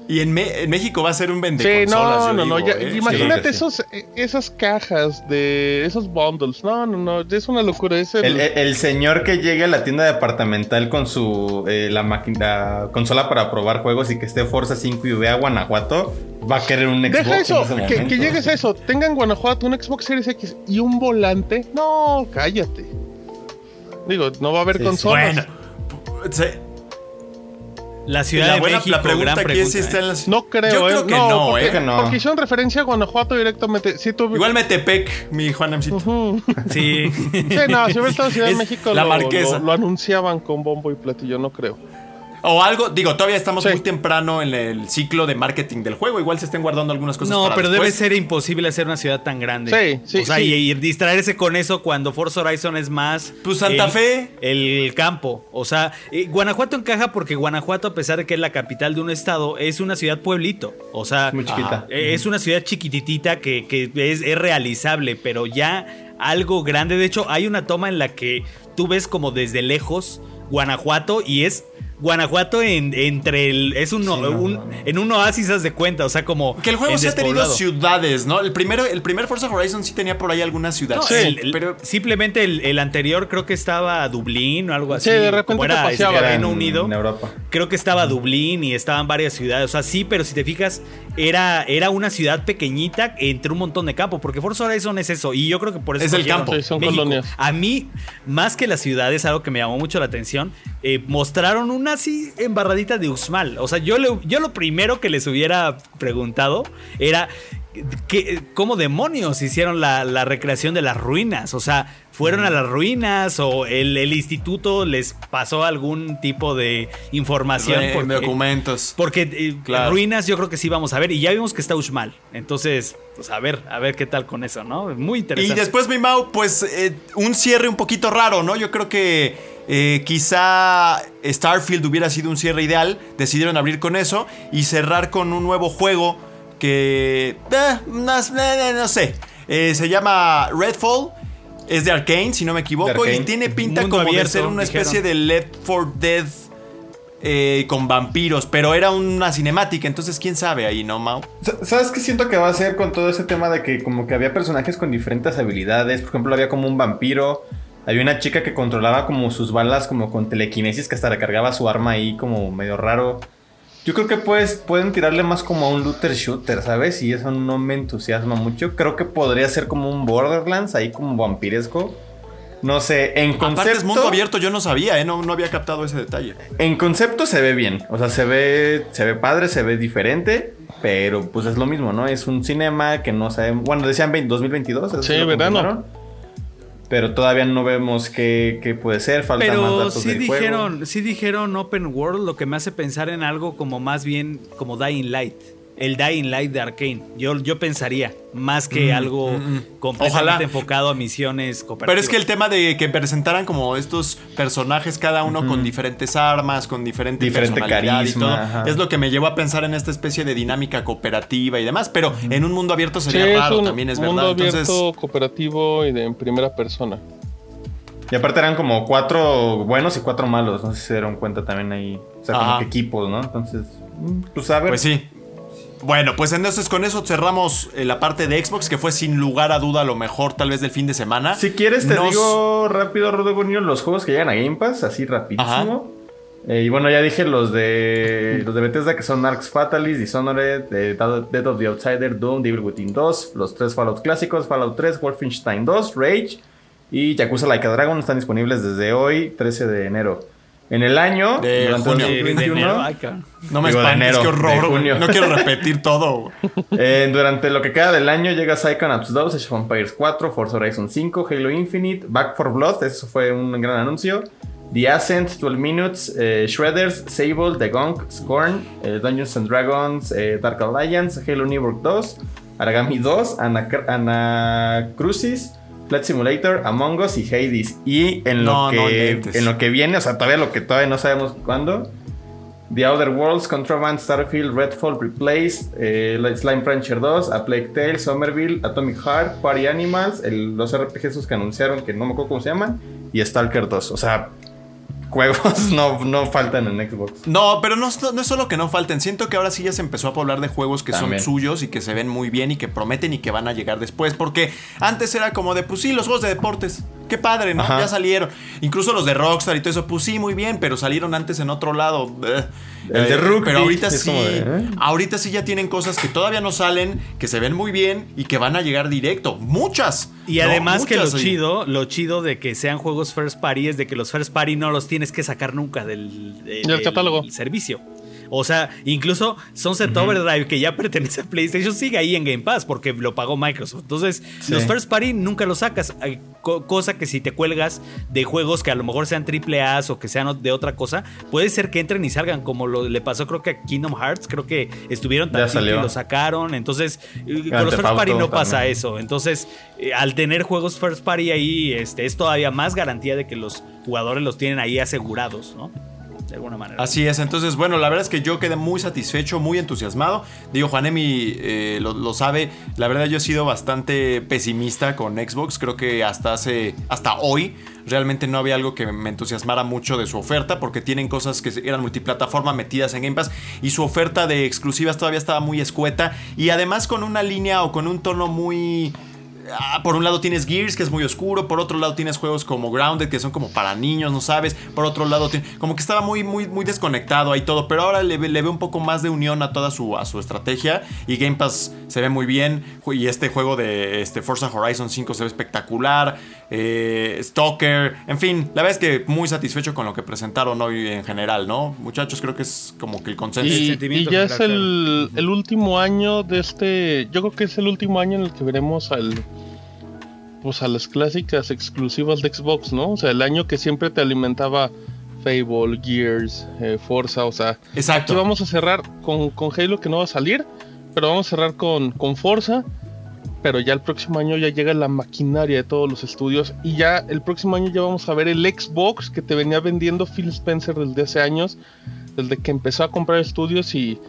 Y en, Me- en México va a ser un vende Sí, consolas, no, yo no, no. digo, ya- ¿eh? imagínate Sí, esos, eh, esas cajas de esos bundles. No, no, no. Es una locura. Es el- El, señor que llegue a la tienda departamental con su eh, la máquina consola para probar juegos y que esté Forza 5 y vea Guanajuato, va a querer un Xbox. Deja en eso, ese que, que llegues a eso. Tengan Guanajuato un Xbox Series X y un volante. No, cállate. Digo, no va a haber Sí, sí. consolas. Bueno, se- La Ciudad la, de buena, México, la pregunta gran aquí es si pregunta, está ¿eh? en las... No creo, Yo creo eh. que no, porque, ¿eh? que no. porque hicieron referencia a Guanajuato directamente. Sí, tuve- Igual Metepec, mi Juanamcito. Ujú. *laughs* Sí. Sí, no, si hubiera estado en Ciudad de Es México, la lo, Marquesa. lo- lo anunciaban con bombo y platillo, no creo. O algo, digo, todavía estamos Sí. muy temprano en el ciclo de marketing del juego. Igual se estén guardando algunas cosas No, para pero debe ser imposible hacer una ciudad tan grande. Sí, sí, O sea, sí. Y, y distraerse con eso cuando Forza Horizon es más. Pues Santa el- Fe. El campo. O sea, eh, Guanajuato encaja porque Guanajuato, a pesar de que es la capital de un estado, es una ciudad pueblito. O sea, Muy chiquita. eh, es una ciudad chiquititita que, que es, es realizable, pero ya algo grande. De hecho, hay una toma en la que tú ves como desde lejos Guanajuato y es. Guanajuato en, entre el. Es un, no, un- no, no. en un oasis, haz de cuenta. O sea, como. Que el juego sí ha tenido ciudades, ¿no? El primero, el primer Forza Horizon sí tenía por ahí algunas ciudades. No, Sí, el- el- pero simplemente el, el anterior creo que estaba Dublín o algo así. Sí, de repente era este, paseaba. Reino en, Unido. en Europa. Creo que estaba Dublín y estaban varias ciudades. O sea, sí, pero si te fijas, era, era una ciudad pequeñita entre un montón de campo. Porque Forza Horizon es eso. Y yo creo que por eso. Es el campo. Sí, son México. colonias. A mí, más que las ciudades, algo que me llamó mucho la atención, eh, mostraron una así embarradita de Uxmal. O sea, yo, le- yo lo primero que les hubiera preguntado era. que- ¿Cómo demonios hicieron la, la recreación de las ruinas? O sea, ¿fueron a las ruinas o el, el instituto les pasó algún tipo de información? Re- Porque- documentos. porque eh, Claro. ruinas yo creo que sí vamos a ver. Y ya vimos que está Uxmal. Entonces, pues a ver, a ver qué tal con eso, ¿no? Muy Y interesante. después, mi Mau, pues eh, un cierre un poquito raro, ¿no? Yo creo que eh, quizá Starfield hubiera sido un cierre ideal. Decidieron abrir con eso y cerrar con un nuevo juego que... eh, no, eh, no sé. Eh, se llama Redfall. Es de Arkane, si no me equivoco. De. Y tiene pinta Mundo como de abierto, ser una dijeron. especie de Left 4 Dead eh, con vampiros. Pero era una cinemática, entonces quién sabe ahí, ¿no, Mau? Sa- ¿Sabes qué siento que va a ser con todo ese tema de que como que había personajes con diferentes habilidades? Por ejemplo, había como un vampiro, había una chica que controlaba como sus balas como con telequinesis que hasta recargaba su arma ahí como medio raro. Yo creo que pues, pueden tirarle más como a un looter shooter, ¿sabes? Y eso no me entusiasma mucho. Creo que podría ser como un Borderlands ahí como vampiresco. No sé, en concepto... Aparte es mundo abierto, yo no sabía, ¿eh? No, no había captado ese detalle. En concepto se ve bien, o sea, se ve, se ve padre, se ve diferente, pero pues es lo mismo, ¿no? Es un cinema que no sabemos, bueno, decían 20 2022, eso Sí, verano. Pero todavía no vemos qué, qué puede ser, faltan más datos sí del dijeron, juego. sí dijeron Open World, lo que me hace pensar en algo como más bien como Dying Light. El Dying Light de Arkane. Yo, yo pensaría, más que algo mm, mm. completamente Ojalá. enfocado a misiones cooperativas. Pero es que el tema de que presentaran como estos personajes, cada uno con diferentes armas, con diferente, Diferente personalidad y todo, ajá. es lo que me llevó a pensar en esta especie de dinámica cooperativa y demás. Pero en un mundo abierto Sí, sería es raro, un también es mundo verdad. abierto, Entonces, cooperativo y de en primera persona. Y aparte eran como cuatro buenos y cuatro malos, no sé si se dieron cuenta también ahí, o sea, como que equipos, ¿no? Entonces, mm, pues a ver. pues sí. Bueno, pues entonces con eso cerramos eh, la parte de Xbox, que fue sin lugar a duda lo mejor tal vez del fin de semana. Si quieres te Nos- digo rápido, Rodrigo los juegos que llegan a Game Pass, así rapidísimo. Eh, y bueno, ya dije los de los de Bethesda que son Arx Fatalis, Dishonored, eh, Dead of the Outsider, Doom, Devil Within 2, los tres Fallout clásicos, Fallout 3, Wolfenstein 2, Rage y Yakuza Like a Dragon están disponibles desde hoy, 13 de enero. En el año, De durante junio. De- de 2021, enero, ay, cabrón. No me Digo, espantes, enero, qué horror. No quiero repetir todo. *laughs* eh, durante lo que queda del año llega Psychonauts 2, Age of Empires 4, Forza Horizon 5, Halo Infinite, Back for Blood, eso fue un gran anuncio. The Ascent, 12 Minutes, eh, Shredders, Sable, The Gunk, Scorn, eh, Dungeons and Dragons, eh, Dark Alliance, Halo New World 2, Aragami 2, Anacr- Anacrucis, Flight Simulator, Among Us y Hades. Y en lo, No, que, en lo que viene, o sea, todavía lo que todavía no sabemos cuándo. The Outer Worlds, Contraband, Starfield, Redfall, Replaced, eh, Slime Rancher 2, A Plague Tale, Somerville, Atomic Heart, Party Animals, el- los RPGs que anunciaron que no me acuerdo cómo se llaman, y Stalker 2. O sea, juegos *laughs* no, no faltan en Xbox. No, pero no, no es solo que no falten. Siento que ahora sí ya se empezó a poblar de juegos que También. son suyos y que se ven muy bien y que prometen y que van a llegar después. Porque antes era como de, pues sí, los juegos de deportes. Qué padre, ¿no? Ajá. Ya salieron. Incluso los de Rockstar y todo eso, pues sí, muy bien, pero salieron antes en otro lado. Eh, El de eh, rugby Pero ahorita sí. de, ¿eh? Ahorita sí ya tienen cosas que todavía no salen, que se ven muy bien y que van a llegar directo. Muchas. Y ¿no? además que lo chido, lo chido de que sean juegos first party es de que los first party no los tienes que sacar nunca del, de- Del catálogo. servicio. O sea, incluso Sunset Overdrive, que ya *laughs* pertenece a PlayStation, sigue ahí en Game Pass porque lo pagó Microsoft. Entonces, Sí. los first party nunca los sacas. Cosa que si te cuelgas de juegos que a lo mejor sean triple A o que sean de otra cosa, puede ser que entren y salgan, como lo, le pasó creo que a Kingdom Hearts, creo que estuvieron y salió. lo sacaron. Entonces, con los first party no pasa también. eso. Entonces, eh, al tener juegos first party ahí, este, es todavía más garantía de que los jugadores los tienen ahí asegurados, ¿no? Alguna manera. Así es, entonces bueno, la verdad es que yo quedé muy satisfecho, muy entusiasmado. Digo, Juanemi eh, lo, lo sabe, la verdad yo he sido bastante pesimista con Xbox, creo que hasta hace, hasta hoy realmente no había algo que me entusiasmara mucho de su oferta, porque tienen cosas que eran multiplataforma metidas en Game Pass y su oferta de exclusivas todavía estaba muy escueta y además con una línea o con un tono muy... Ah, por un lado tienes Gears, que es muy oscuro. Por otro lado tienes juegos como Grounded, que son como para niños, no sabes. Por otro lado, como que estaba muy, muy, muy desconectado ahí todo. Pero ahora le, ve- le veo un poco más de unión a toda su, a su estrategia. Y Game Pass se ve muy bien. Y este juego de este Forza Horizon 5 se ve espectacular. Eh, Stalker. En fin, la verdad es que muy satisfecho con lo que presentaron hoy en general, ¿no? Muchachos, creo que es como que el consenso. El Y, sentimiento y ya es el, el último año de este. Yo creo que es el último año en el que veremos al. Pues a las clásicas exclusivas de Xbox, ¿no? O sea, el año que siempre te alimentaba Fable, Gears, eh, Forza, o sea. Exacto. Aquí vamos a cerrar con, con Halo que no va a salir, pero vamos a cerrar con, con Forza. Pero ya el próximo año ya llega la maquinaria de todos los estudios. Y ya el próximo año ya vamos a ver el Xbox que te venía vendiendo Phil Spencer desde hace años. Desde que empezó a comprar estudios y,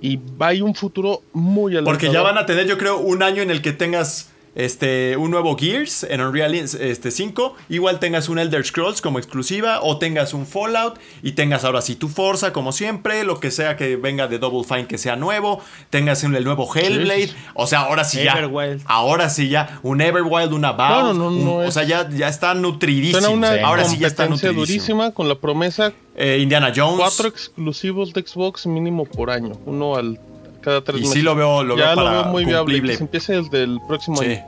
y va a ir un futuro muy alentador. Porque ya van a tener, yo creo, un año en el que tengas este, un nuevo Gears en Unreal este, 5. Igual tengas un Elder Scrolls como exclusiva. O tengas un Fallout. Y tengas ahora sí tu Forza, como siempre. Lo que sea que venga de Double Fine que sea nuevo. Tengas el nuevo Hellblade. O sea, ahora sí ya. Everwild. Ahora sí ya. Un Everwild, una Valve. No, no, no, un- o sea, ya, ya está nutridísimo. Suena una ahora sí ya está nutridísimo. durísima con la promesa Eh, Indiana Jones. cuatro exclusivos de Xbox mínimo por año. Uno al cada tres Y meses. sí lo veo, lo ya veo para lo veo muy viable. cumplible. Que se empiece desde el próximo Sí. año.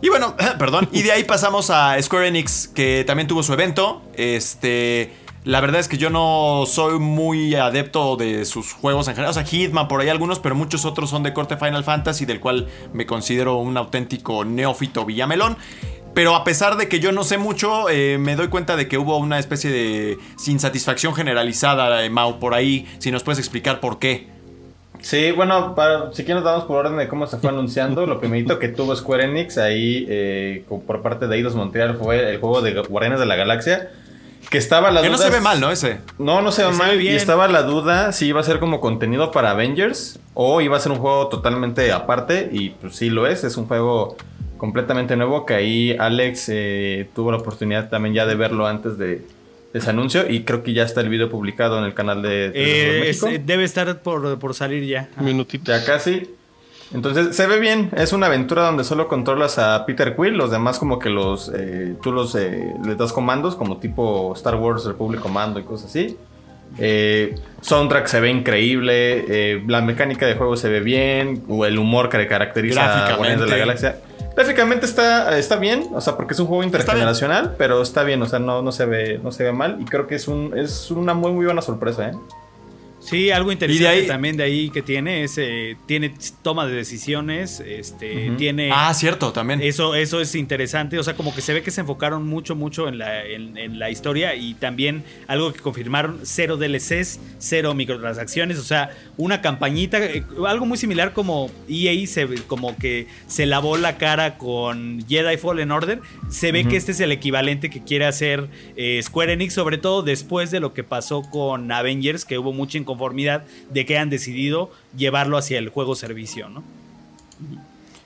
Y bueno, *laughs* perdón. Y de ahí pasamos a Square Enix, que también tuvo su evento. Este. La verdad es que yo no soy muy adepto de sus juegos en general. O sea, Hitman por ahí algunos, pero muchos otros son de corte Final Fantasy, del cual me considero un auténtico neófito Villamelón. Pero a pesar de que yo no sé mucho, eh, me doy cuenta de que hubo una especie de insatisfacción generalizada, eh, Mau, por ahí. Si nos puedes explicar por qué. Sí, bueno, para, si quieres nos damos por orden de cómo se fue anunciando. Lo primerito que tuvo Square Enix ahí eh, por parte de Eidos Montreal fue el juego de Guardianes de la Galaxia. Que estaba la Que duda. no se ve mal, ¿no? Ese. No, no se ve mal. bien. Y estaba la duda si iba a ser como contenido para Avengers o iba a ser un juego totalmente aparte. Y pues sí lo es. Es un juego completamente nuevo que ahí Alex eh, tuvo la oportunidad también ya de verlo antes de ese anuncio. Y creo que ya está el video publicado en el canal de, de Eh, es- debe estar por, por salir ya. Ah. Minutito. Ya casi. Entonces se ve bien, es una aventura donde solo controlas a Peter Quill, los demás como que los eh, tú los eh, les das comandos como tipo Star Wars Republic Commando y cosas así. Eh, soundtrack se ve increíble, eh, la mecánica de juego se ve bien, o el humor que caracteriza a. Guardianes de la Galaxia. Gráficamente está, está bien, o sea, porque es un juego intergeneracional, pero está bien, o sea, no, no, se ve, no se ve mal. Y creo que es, un, es una muy, muy buena sorpresa, ¿eh? Sí, algo interesante también de ahí que tiene es eh, tiene toma de decisiones, este, tiene Ah, cierto, también. Eso eso es interesante, o sea, como que se ve que se enfocaron mucho mucho en la, en, la historia y también algo que confirmaron, cero DLCs, cero microtransacciones, o sea, una campañita, eh, algo muy similar como EA se como que se lavó la cara con Jedi Fallen Order, se ve que este es el equivalente que quiere hacer eh, Square Enix, sobre todo después de lo que pasó con Avengers, que hubo mucha de que han decidido llevarlo hacia el juego servicio, ¿no?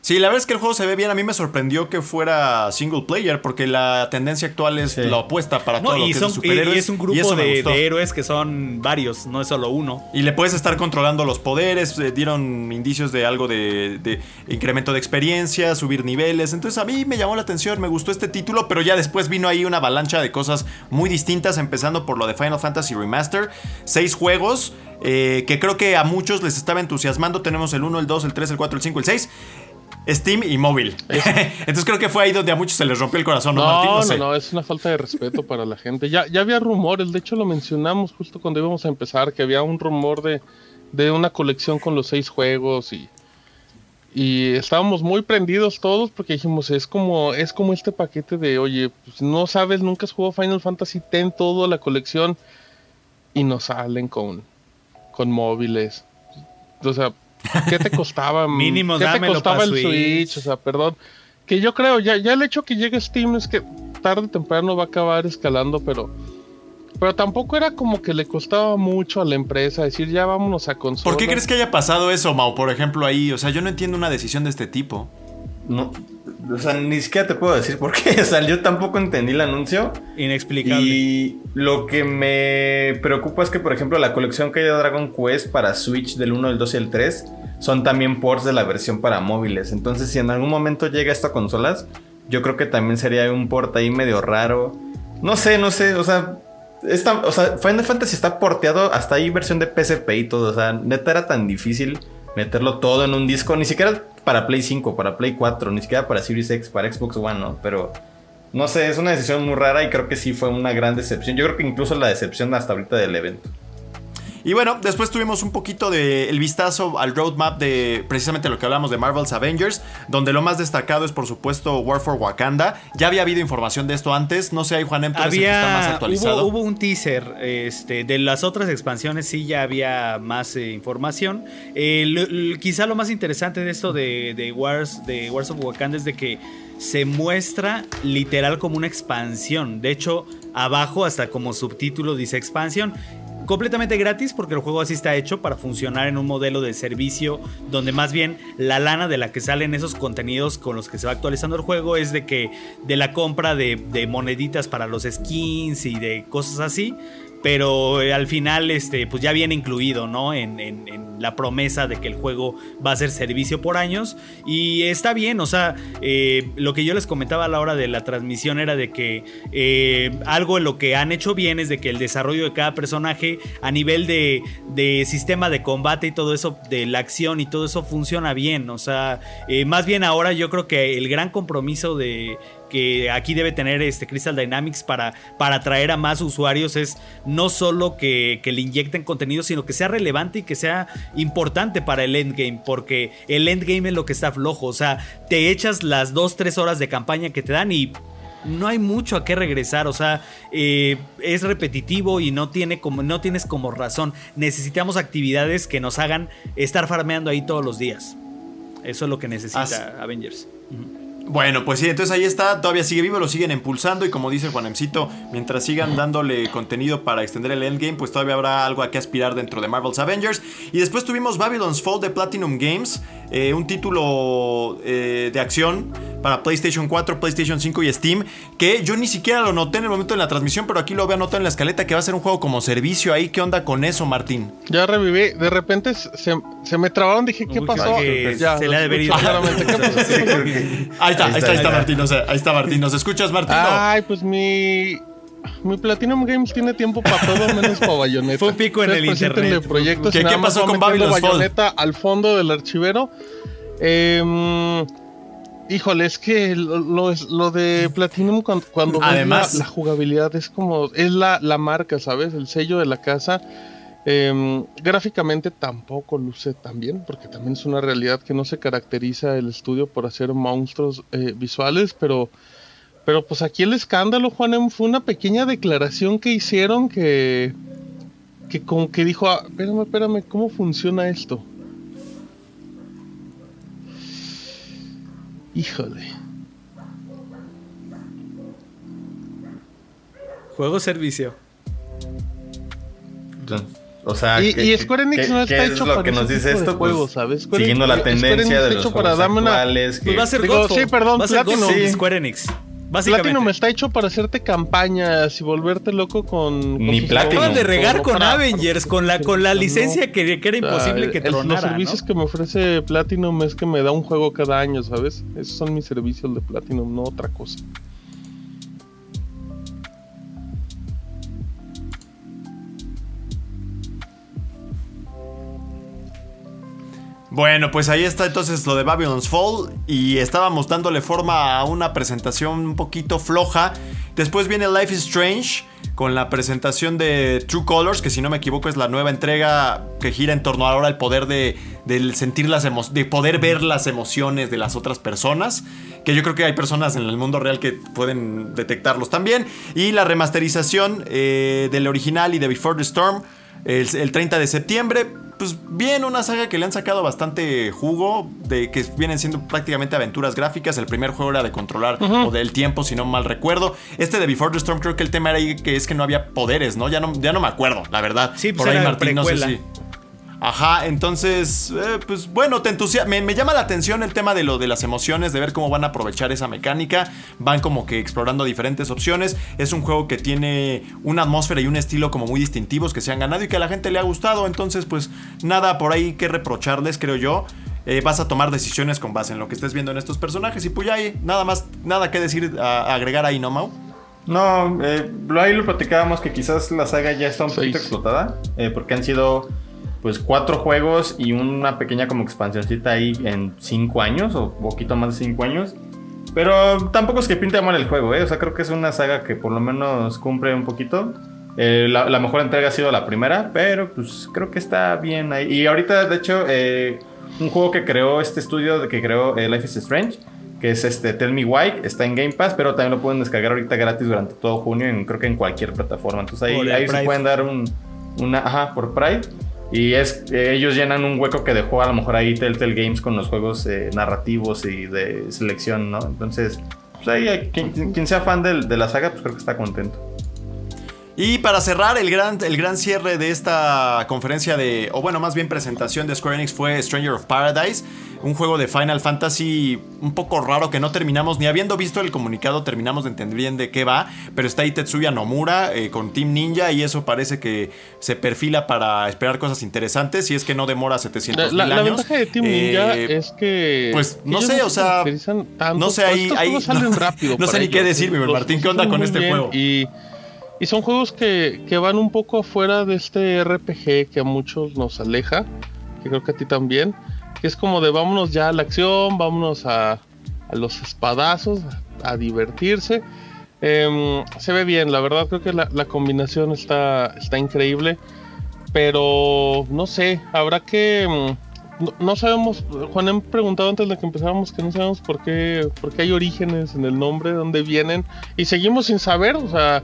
Sí, la verdad es que el juego se ve bien. A mí me sorprendió que fuera single player, porque la tendencia actual es la opuesta para todo lo que son, es superhéroes. Y es un grupo de, héroes que son varios, no es solo uno. Y le puedes estar controlando los poderes, eh, dieron indicios de algo de, de, incremento de experiencia, subir niveles. Entonces a mí me llamó la atención, me gustó este título, pero ya después vino ahí una avalancha de cosas muy distintas, empezando por lo de Final Fantasy Remaster. Seis juegos. Eh, que creo que a muchos les estaba entusiasmando. Tenemos el 1, el 2, el 3, el 4, el 5, el 6. Steam y móvil. *laughs* Entonces creo que fue ahí donde a muchos se les rompió el corazón, ¿no, Martín? No, no, no, es una falta de respeto para la gente. Ya, ya había rumores, de hecho lo mencionamos justo cuando íbamos a empezar, que había un rumor de, de una colección con los seis juegos y, y estábamos muy prendidos todos porque dijimos, es como, es como este paquete de, oye, pues no sabes, nunca has jugado Final Fantasy, ten toda la colección y nos salen con, con móviles. O sea, ¿Qué te costaba? *laughs* Mínimo, ¿Qué te costaba el Switch? O sea, perdón. Que yo creo, ya, ya el hecho que llegue Steam es que tarde o temprano va a acabar escalando, pero. Pero tampoco era como que le costaba mucho a la empresa decir ya vámonos a consola. ¿Por qué crees que haya pasado eso, Mau? Por ejemplo, ahí. O sea, yo no entiendo una decisión de este tipo. No, o sea, ni siquiera te puedo decir por qué. *laughs* O sea, yo tampoco entendí el anuncio. Inexplicable. Y lo que me preocupa es que, por ejemplo, la colección que hay de Dragon Quest para Switch del 1, el 2 y el 3 son también ports de la versión para móviles. Entonces, si en algún momento llega esto a consolas, yo creo que también sería un port ahí medio raro. No sé, no sé, o sea, esta, o sea, Final Fantasy está porteado hasta ahí versión de PSP y todo. O sea, neta era tan difícil meterlo todo en un disco, ni siquiera para Play 5, para Play 4, ni siquiera para Series X, para Xbox One. Pero no sé, es una decisión muy rara y creo que sí fue una gran decepción. Yo creo que incluso la decepción hasta ahorita del evento. Y bueno, después tuvimos un poquito de el vistazo al roadmap de precisamente lo que hablamos de Marvel's Avengers, donde lo más destacado es por supuesto War for Wakanda. Ya había habido información de esto antes, no sé, hay Juan Empero había, está más actualizado. Hubo, un teaser, este, de las otras expansiones sí ya había más eh, información. Eh, quizá lo más interesante de esto de, de, Wars, de Wars of Wakanda es de que se muestra literal como una expansión. De hecho, abajo hasta como subtítulo dice expansión completamente gratis porque el juego así está hecho para funcionar en un modelo de servicio donde más bien la lana de la que salen esos contenidos con los que se va actualizando el juego es de que de la compra de, de moneditas para los skins y de cosas así pero eh, al final este, pues ya viene incluido ¿no? En, la promesa de que el juego va a ser servicio por años y está bien, o sea, eh, lo que yo les comentaba a la hora de la transmisión era de que eh, algo en lo que han hecho bien es de que el desarrollo de cada personaje a nivel de, de sistema de combate y todo eso, de la acción y todo eso funciona bien, o sea, más bien ahora yo creo que el gran compromiso de que aquí debe tener este Crystal Dynamics para, para atraer a más usuarios es no solo que, le inyecten contenido, sino que sea relevante y que sea importante para el endgame, porque el endgame es lo que está flojo, o sea, te echas las 2-3 horas de campaña que te dan y no hay mucho a qué regresar, o sea, eh, es repetitivo y no, tiene como, no tienes como razón. Necesitamos actividades que nos hagan estar farmeando ahí todos los días. Eso es lo que necesita Avengers. Bueno, pues sí, entonces ahí está, todavía sigue vivo, lo siguen impulsando y como dice Juanemcito, mientras sigan dándole contenido para extender el endgame, pues todavía habrá algo a que aspirar dentro de Marvel's Avengers. Y después tuvimos Babylon's Fall de Platinum Games, eh, un título eh, de acción para PlayStation 4, PlayStation 5 y Steam, que yo ni siquiera lo noté en el momento de la transmisión, pero aquí lo veo anotado en la escaleta que va a ser un juego como servicio ahí. ¿Qué onda con eso, Martín? Ya reviví, de repente se, me trabaron, dije, ¿qué pasó? ya, se le ha de venir. *laughs* ahí está, ahí está, ahí está, Martín, ahí está Martín. ¿Nos escuchas, Martín? Ay, pues mi mi Platinum Games tiene tiempo para todo menos para Bayonetta. *laughs* Fue un pico en el internet. Proyectos ¿Qué, pasó con Babylon's Bayonetta al fondo del archivero. Eh, Híjole, es que lo, lo de Platinum cuando, cuando Además, la, la, jugabilidad es como, es la, la marca, ¿sabes? El sello de la casa. Eh, gráficamente tampoco luce tan bien, porque también es una realidad que no se caracteriza el estudio por hacer monstruos eh, visuales, pero, pero pues aquí el escándalo, Juanem, fue una pequeña declaración que hicieron que, que como que dijo, ah, espérame, espérame, ¿cómo funciona esto? Híjole. Juego servicio. O sea, y, y Square Enix ¿qué, no está ¿qué hecho es lo para que nos dice esto? Juego, pues, ¿sabes? Square siguiendo Enix, la tendencia de los juegos darme una- actuales. que- Pues va a ser Digo, Godfall. sí, perdón, va a ser Platinum. Godfall de Sí. Square Enix. Básicamente. Platinum está hecho para hacerte campañas y volverte loco con. con Ni Platinum. Acaban de regar no con para- Avengers, con la, con la No. licencia que, que era O sea, imposible que el- Los tronara. servicios ¿no? que me ofrece Platinum es que me da un juego cada año, ¿sabes? Esos son mis servicios de Platinum, no otra cosa. Bueno, pues ahí está entonces lo de Babylon's Fall y estábamos dándole forma a una presentación un poquito floja. Después viene Life is Strange con la presentación de True Colors, que si no me equivoco es la nueva entrega que gira en torno ahora al poder de, sentir las emo- de poder ver las emociones de las otras personas, que yo creo que hay personas en el mundo real que pueden detectarlos también. Y la remasterización eh, del original y de Before the Storm el, el 30 de septiembre. Pues bien, una saga que le han sacado bastante jugo, de que vienen siendo prácticamente aventuras gráficas. El primer juego era de controlar o del tiempo, si no mal recuerdo. Este de Before the Storm creo que el tema era ahí que es que no había poderes, ¿no? Ya no, ya no me acuerdo, la verdad. Sí, pues Por ahí Martín, no sé si. Ajá, entonces, eh, pues bueno, te entusia me, me llama la atención el tema de lo de las emociones, de ver cómo van a aprovechar esa mecánica. Van como que explorando diferentes opciones. Es un juego que tiene una atmósfera y un estilo como muy distintivos que se han ganado y que a la gente le ha gustado. Entonces, pues nada por ahí que reprocharles, creo yo. Eh, vas a tomar decisiones con base en lo que estés viendo en estos personajes. Y pues ya hay nada más, nada que decir, a- agregar ahí, ¿no, Mau? No, eh, lo- ahí lo platicábamos que quizás la saga ya está un poquito explotada, eh, porque han sido pues cuatro juegos y una pequeña como expansioncita ahí en cinco años o poquito más de cinco años. Pero tampoco es que pinte mal el juego, ¿eh? O sea, creo que es una saga que por lo menos cumple un poquito. Eh, la, la mejor entrega ha sido la primera, pero pues creo que está bien ahí. Y ahorita, de hecho, eh, un juego que creó este estudio de que creó eh, Life is Strange, que es este Tell Me Why, está en Game Pass, pero también lo pueden descargar ahorita gratis durante todo junio, en, creo que en cualquier plataforma. Entonces ahí, ahí se pueden dar un, una, ajá, por Pride. Y es, eh, ellos llenan un hueco que dejó a lo mejor ahí Telltale Games con los juegos eh, narrativos y de selección, ¿no? Entonces, pues ahí hay- quien, quien sea fan de la saga, pues creo que está contento. Y para cerrar, el gran, el gran cierre de esta conferencia de, o bueno, más bien presentación de Square Enix fue Stranger of Paradise, un juego de Final Fantasy un poco raro que no terminamos, ni habiendo visto el comunicado terminamos de entender bien de qué va, pero está ahí Tetsuya Nomura eh, con Team Ninja y eso parece que se perfila para esperar cosas interesantes y es que no demora La, 700 la- mil la años. ventaja de Team Eh, Ninja es que. pues, no sé, o se sea, tanto, no sé, ahí- ahí- *laughs* no- rápido no sé ni qué decir, mi los- Martín, ¿qué onda con este bien juego? Y, y son juegos que, que van un poco afuera de este RPG que a muchos nos aleja, que creo que a ti también, que es como de vámonos ya a la acción, vámonos a, a los espadazos, a, divertirse. Em, se ve bien, la verdad creo que la, combinación está, está increíble, pero no sé, habrá que... mm, No, no sabemos, Juan han preguntado antes de que empezáramos que no sabemos por qué, por qué hay orígenes en el nombre, dónde vienen, y seguimos sin saber, o sea,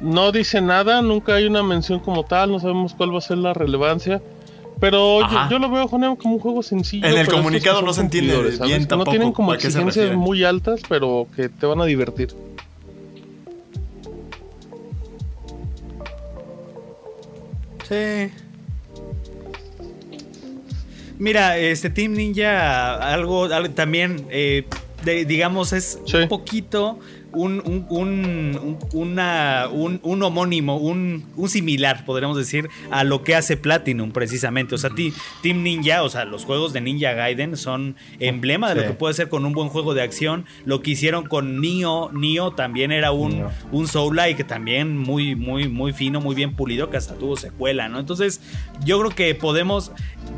no dice nada, nunca hay una mención como tal, no sabemos cuál va a ser la relevancia. Pero yo, lo veo Juan, como un juego sencillo. En el comunicado no se entiende bien Que No tampoco tienen como exigencias muy altas, pero que te van a divertir. Sí. Mira, este Team Ninja, algo, algo también, eh, de- digamos, es Sí. un poquito un, un, una, un, homónimo, un, similar, podríamos decir, a lo que hace Platinum precisamente. O sea, Team Ninja, o sea, los juegos de Ninja Gaiden son emblema de lo que puede ser con un buen juego de acción. Lo que hicieron con Nio, Nio también era un, un Soul-like también muy, muy, muy fino, muy bien pulido, que hasta tuvo secuela, ¿no? Entonces, yo creo que podemos,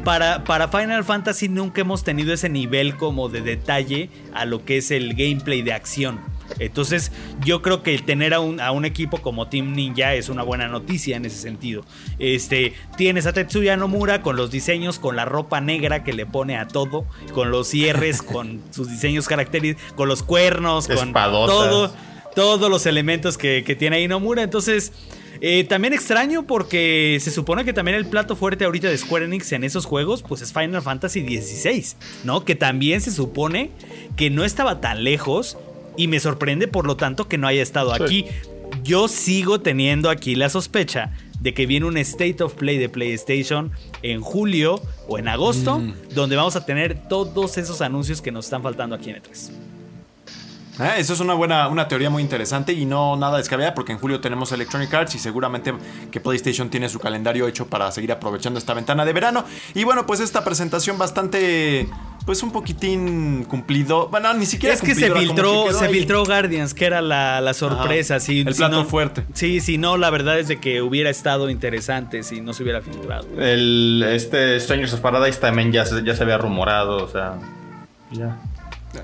para, para Final Fantasy nunca hemos tenido ese nivel como de detalle a lo que es el gameplay de acción. Entonces, yo creo que tener a un, a un, equipo como Team Ninja es una buena noticia en ese sentido. Este, tienes a Tetsuya Nomura con los diseños, con la ropa negra que le pone a todo, con los cierres, *laughs* con sus diseños característicos, con los cuernos, con todo, todos los elementos que, que tiene ahí Nomura. Entonces, eh, también extraño porque se supone que también el plato fuerte ahorita de Square Enix en esos juegos, pues es Final Fantasy XVI, ¿no? Que también se supone que no estaba tan lejos y me sorprende por lo tanto que no haya estado aquí. Yo sigo teniendo aquí la sospecha de que viene un State of Play de PlayStation en julio o en agosto, mm. donde vamos a tener todos esos anuncios que nos están faltando aquí en E3. Ah, eso es una buena, una teoría muy interesante y no nada descabellada porque en julio tenemos Electronic Arts y seguramente que PlayStation tiene su calendario hecho para seguir aprovechando esta ventana de verano. Y bueno, pues esta presentación bastante pues un poquitín cumplido. Bueno, ni siquiera es que se filtró, se filtró Guardians, que era la, sorpresa. el plato fuerte. Sí, sí, no, la verdad es de que hubiera estado interesante si no se hubiera filtrado. El este Strangers of Paradise también ya ya se había rumorado, o sea, ya.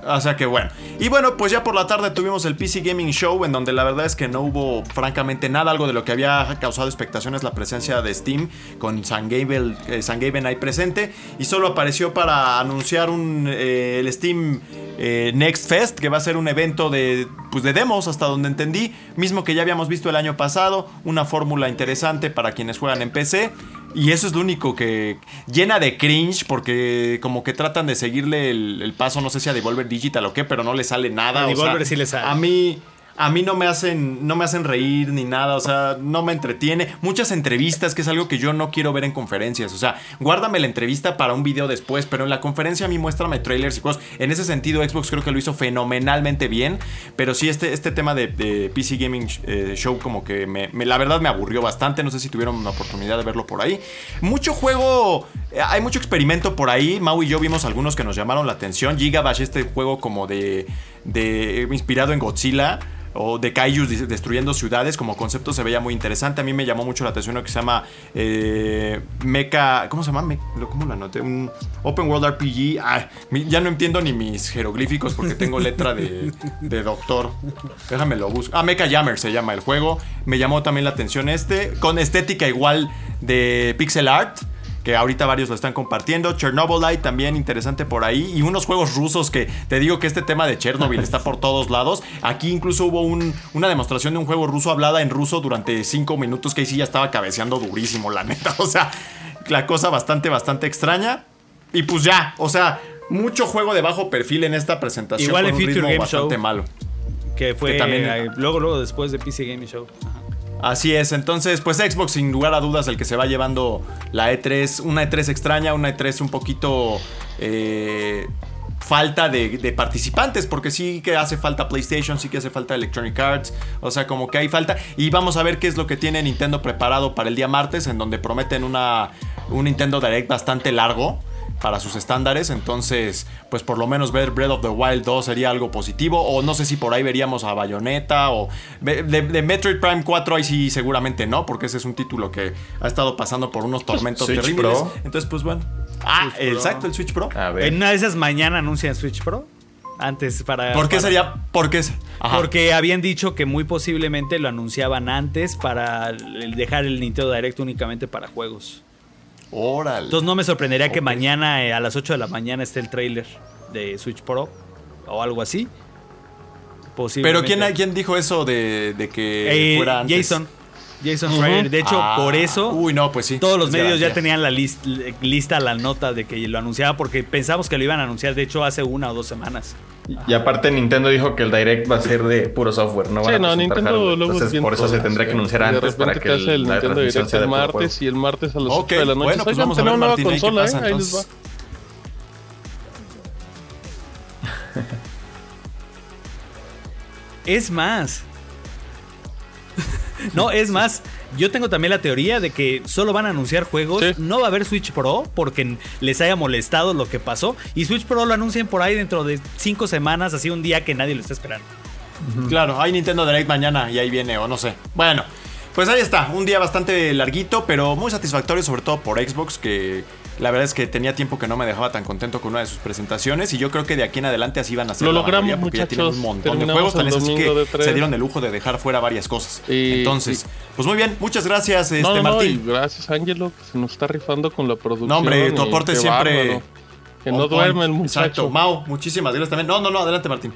O sea que bueno. Y bueno, pues ya por la tarde tuvimos el PC Gaming Show, en donde la verdad es que no hubo francamente nada. Algo de lo que había causado expectaciones la presencia de Steam con San Gaben, eh, ahí presente. Y solo apareció para anunciar un, eh, el Steam eh, Next Fest, que va a ser un evento de, pues de demos, hasta donde entendí. Mismo que ya habíamos visto el año pasado. Una fórmula interesante para quienes juegan en PC. Y eso es lo único que llena de cringe porque como que tratan de seguirle el, paso, no sé si a Devolver Digital o qué, pero no le sale nada. A Devolver sí le sale. A mí a mí no me hacen no me hacen reír ni nada, o sea, no me entretiene. Muchas entrevistas, que es algo que yo no quiero ver en conferencias, o sea, guárdame la entrevista para un video después, pero en la conferencia a mí muéstrame trailers y cosas. En ese sentido, Xbox creo que lo hizo fenomenalmente bien, pero sí este, este tema de, PC Gaming eh, Show como que me, la verdad me aburrió bastante, no sé si tuvieron una oportunidad de verlo por ahí. Mucho juego, hay mucho experimento por ahí, Mau y yo vimos algunos que nos llamaron la atención, Gigabash este juego como de, de inspirado en Godzilla o de kaijus destruyendo ciudades como concepto se veía muy interesante. A mí me llamó mucho la atención lo que se llama eh, Mecha. ¿Cómo se llama? ¿Cómo lo anoté? Un Open World RPG. ya no entiendo ni mis jeroglíficos porque tengo letra de, de doctor. Déjame lo busco. Ah, Mecha Jammer se llama el juego. Me llamó también la atención este. Con estética igual de pixel art que ahorita varios lo están compartiendo. Chernobylite también interesante por ahí. Y unos juegos rusos que te digo que este tema de Chernobyl está por todos lados. Aquí incluso hubo una demostración de un juego ruso hablada en ruso durante 5 minutos que ahí sí ya estaba cabeceando durísimo, la neta. *laughs* O sea, la cosa bastante, bastante extraña. Y pues ya, o sea, mucho juego de bajo perfil en esta presentación. Igual en Future Game bastante malo. Que fue también, eh, luego, luego después de PC Game Show. Así es, entonces pues Xbox sin lugar a dudas el que se va llevando la E3, una E3 extraña, una E3 un poquito eh, falta de, de, participantes, porque sí que hace falta PlayStation, sí que hace falta Electronic Arts, o sea, como que hay falta. Y vamos a ver qué es lo que tiene Nintendo preparado para el día martes, en donde prometen una, un Nintendo Direct bastante largo para sus estándares. Entonces, pues por lo menos ver Breath of the Wild 2 sería algo positivo. O no sé si por ahí veríamos a Bayonetta o de, Metroid Prime 4 ahí sí seguramente no, porque ese es un título que ha estado pasando por unos tormentos terribles. Entonces, pues bueno. Ah, exacto, el Switch Pro. En una de esas mañana anuncian Switch Pro. Antes para. ¿Por qué sería? Porque Porque habían dicho que muy posiblemente lo anunciaban antes para dejar el Nintendo Direct únicamente para juegos. Órale. Entonces no me sorprendería que mañana eh, a las 8 de la mañana esté el trailer de Switch Pro o algo así. Pero ¿quién, ¿quién dijo eso de, que eh, fuera antes? Jason. Jason Schreier. De hecho, por ah. eso. Uy, no, pues sí. Todos los medios ya tenían la lista, la nota de que lo anunciaba, porque pensamos que lo iban a anunciar, de hecho, hace una o dos semanas. Y aparte, Nintendo dijo que el Direct va a ser de puro software, no sí, no, Nintendo Entonces, por eso se tendrá que anunciar antes para que el, el Nintendo Direct el martes y el martes a las 8 de la noche. Bueno, pues vamos a ver, una nueva consola, ¿eh? Ahí les va. *laughs* Es más. No, es más. Yo tengo también la teoría de que solo van a anunciar juegos. Sí. No va a haber Switch Pro porque les haya molestado lo que pasó. Y Switch Pro lo anuncian por ahí dentro de cinco semanas, así un día que nadie lo está esperando. Claro, hay Nintendo Direct mañana y ahí viene, o no sé. Bueno, pues ahí está, un día bastante larguito, pero muy satisfactorio, sobre todo por Xbox, que la verdad es que tenía tiempo que no me dejaba tan contento con una de sus presentaciones y yo creo que de aquí en adelante así van a ser. Lo la logramos, mayoría, porque ya tienen un muchachos. montón de juegos, tan es así que se dieron el lujo de dejar fuera varias cosas. Y- Entonces, y- pues muy bien, muchas gracias, este no, no, no, Martín. y gracias, Ángelo, que se nos está rifando con la producción. No, hombre, tu aporte siempre. Que no on duerme el muchacho. Exacto, Mau, muchísimas gracias también. No, no, no, adelante, Martín.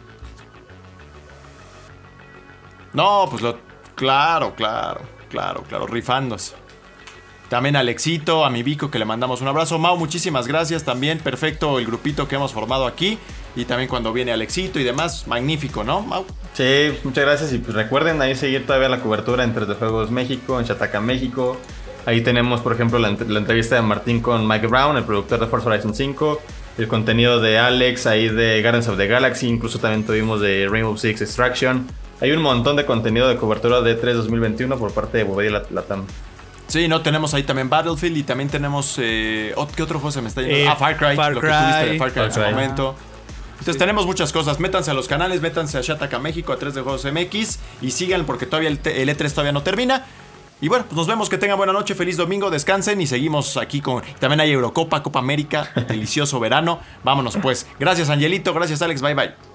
No, pues lo. Claro, claro, claro, claro, rifándose. También a Alexito, a mi Vico, que le mandamos un abrazo. Mau, muchísimas gracias también. Perfecto el grupito que hemos formado aquí. Y también cuando viene Alexito y demás. Magnífico, ¿no, Mau? Sí, muchas gracias y pues recuerden ahí seguir todavía la cobertura en 3D Juegos México, en Chataca México. Ahí tenemos, por ejemplo, la, la entrevista de Martín con Mike Brown, el productor de Forza Horizon 5, el contenido de Alex, ahí de Guardians of the Galaxy, incluso también tuvimos de Rainbow Six Extraction. Hay un montón de contenido de cobertura de 3 2021 por parte de Lat- Latam. Sí, no, tenemos ahí también Battlefield y también tenemos. Eh, ¿Qué otro juego se me está yendo? Eh, ah, Far Cry. Far lo que Cry. tuviste de Far Cry en su Far Cry. momento. Entonces tenemos muchas cosas. Métanse a los canales, métanse a Shataka México, a 3 de Juegos MX y sigan porque todavía el, el E3 todavía no termina. Y bueno, pues nos vemos, que tengan buena noche, feliz domingo, descansen y seguimos aquí con... También hay Eurocopa, Copa América, *laughs* delicioso verano. Vámonos pues. Gracias Angelito, gracias Alex, bye bye.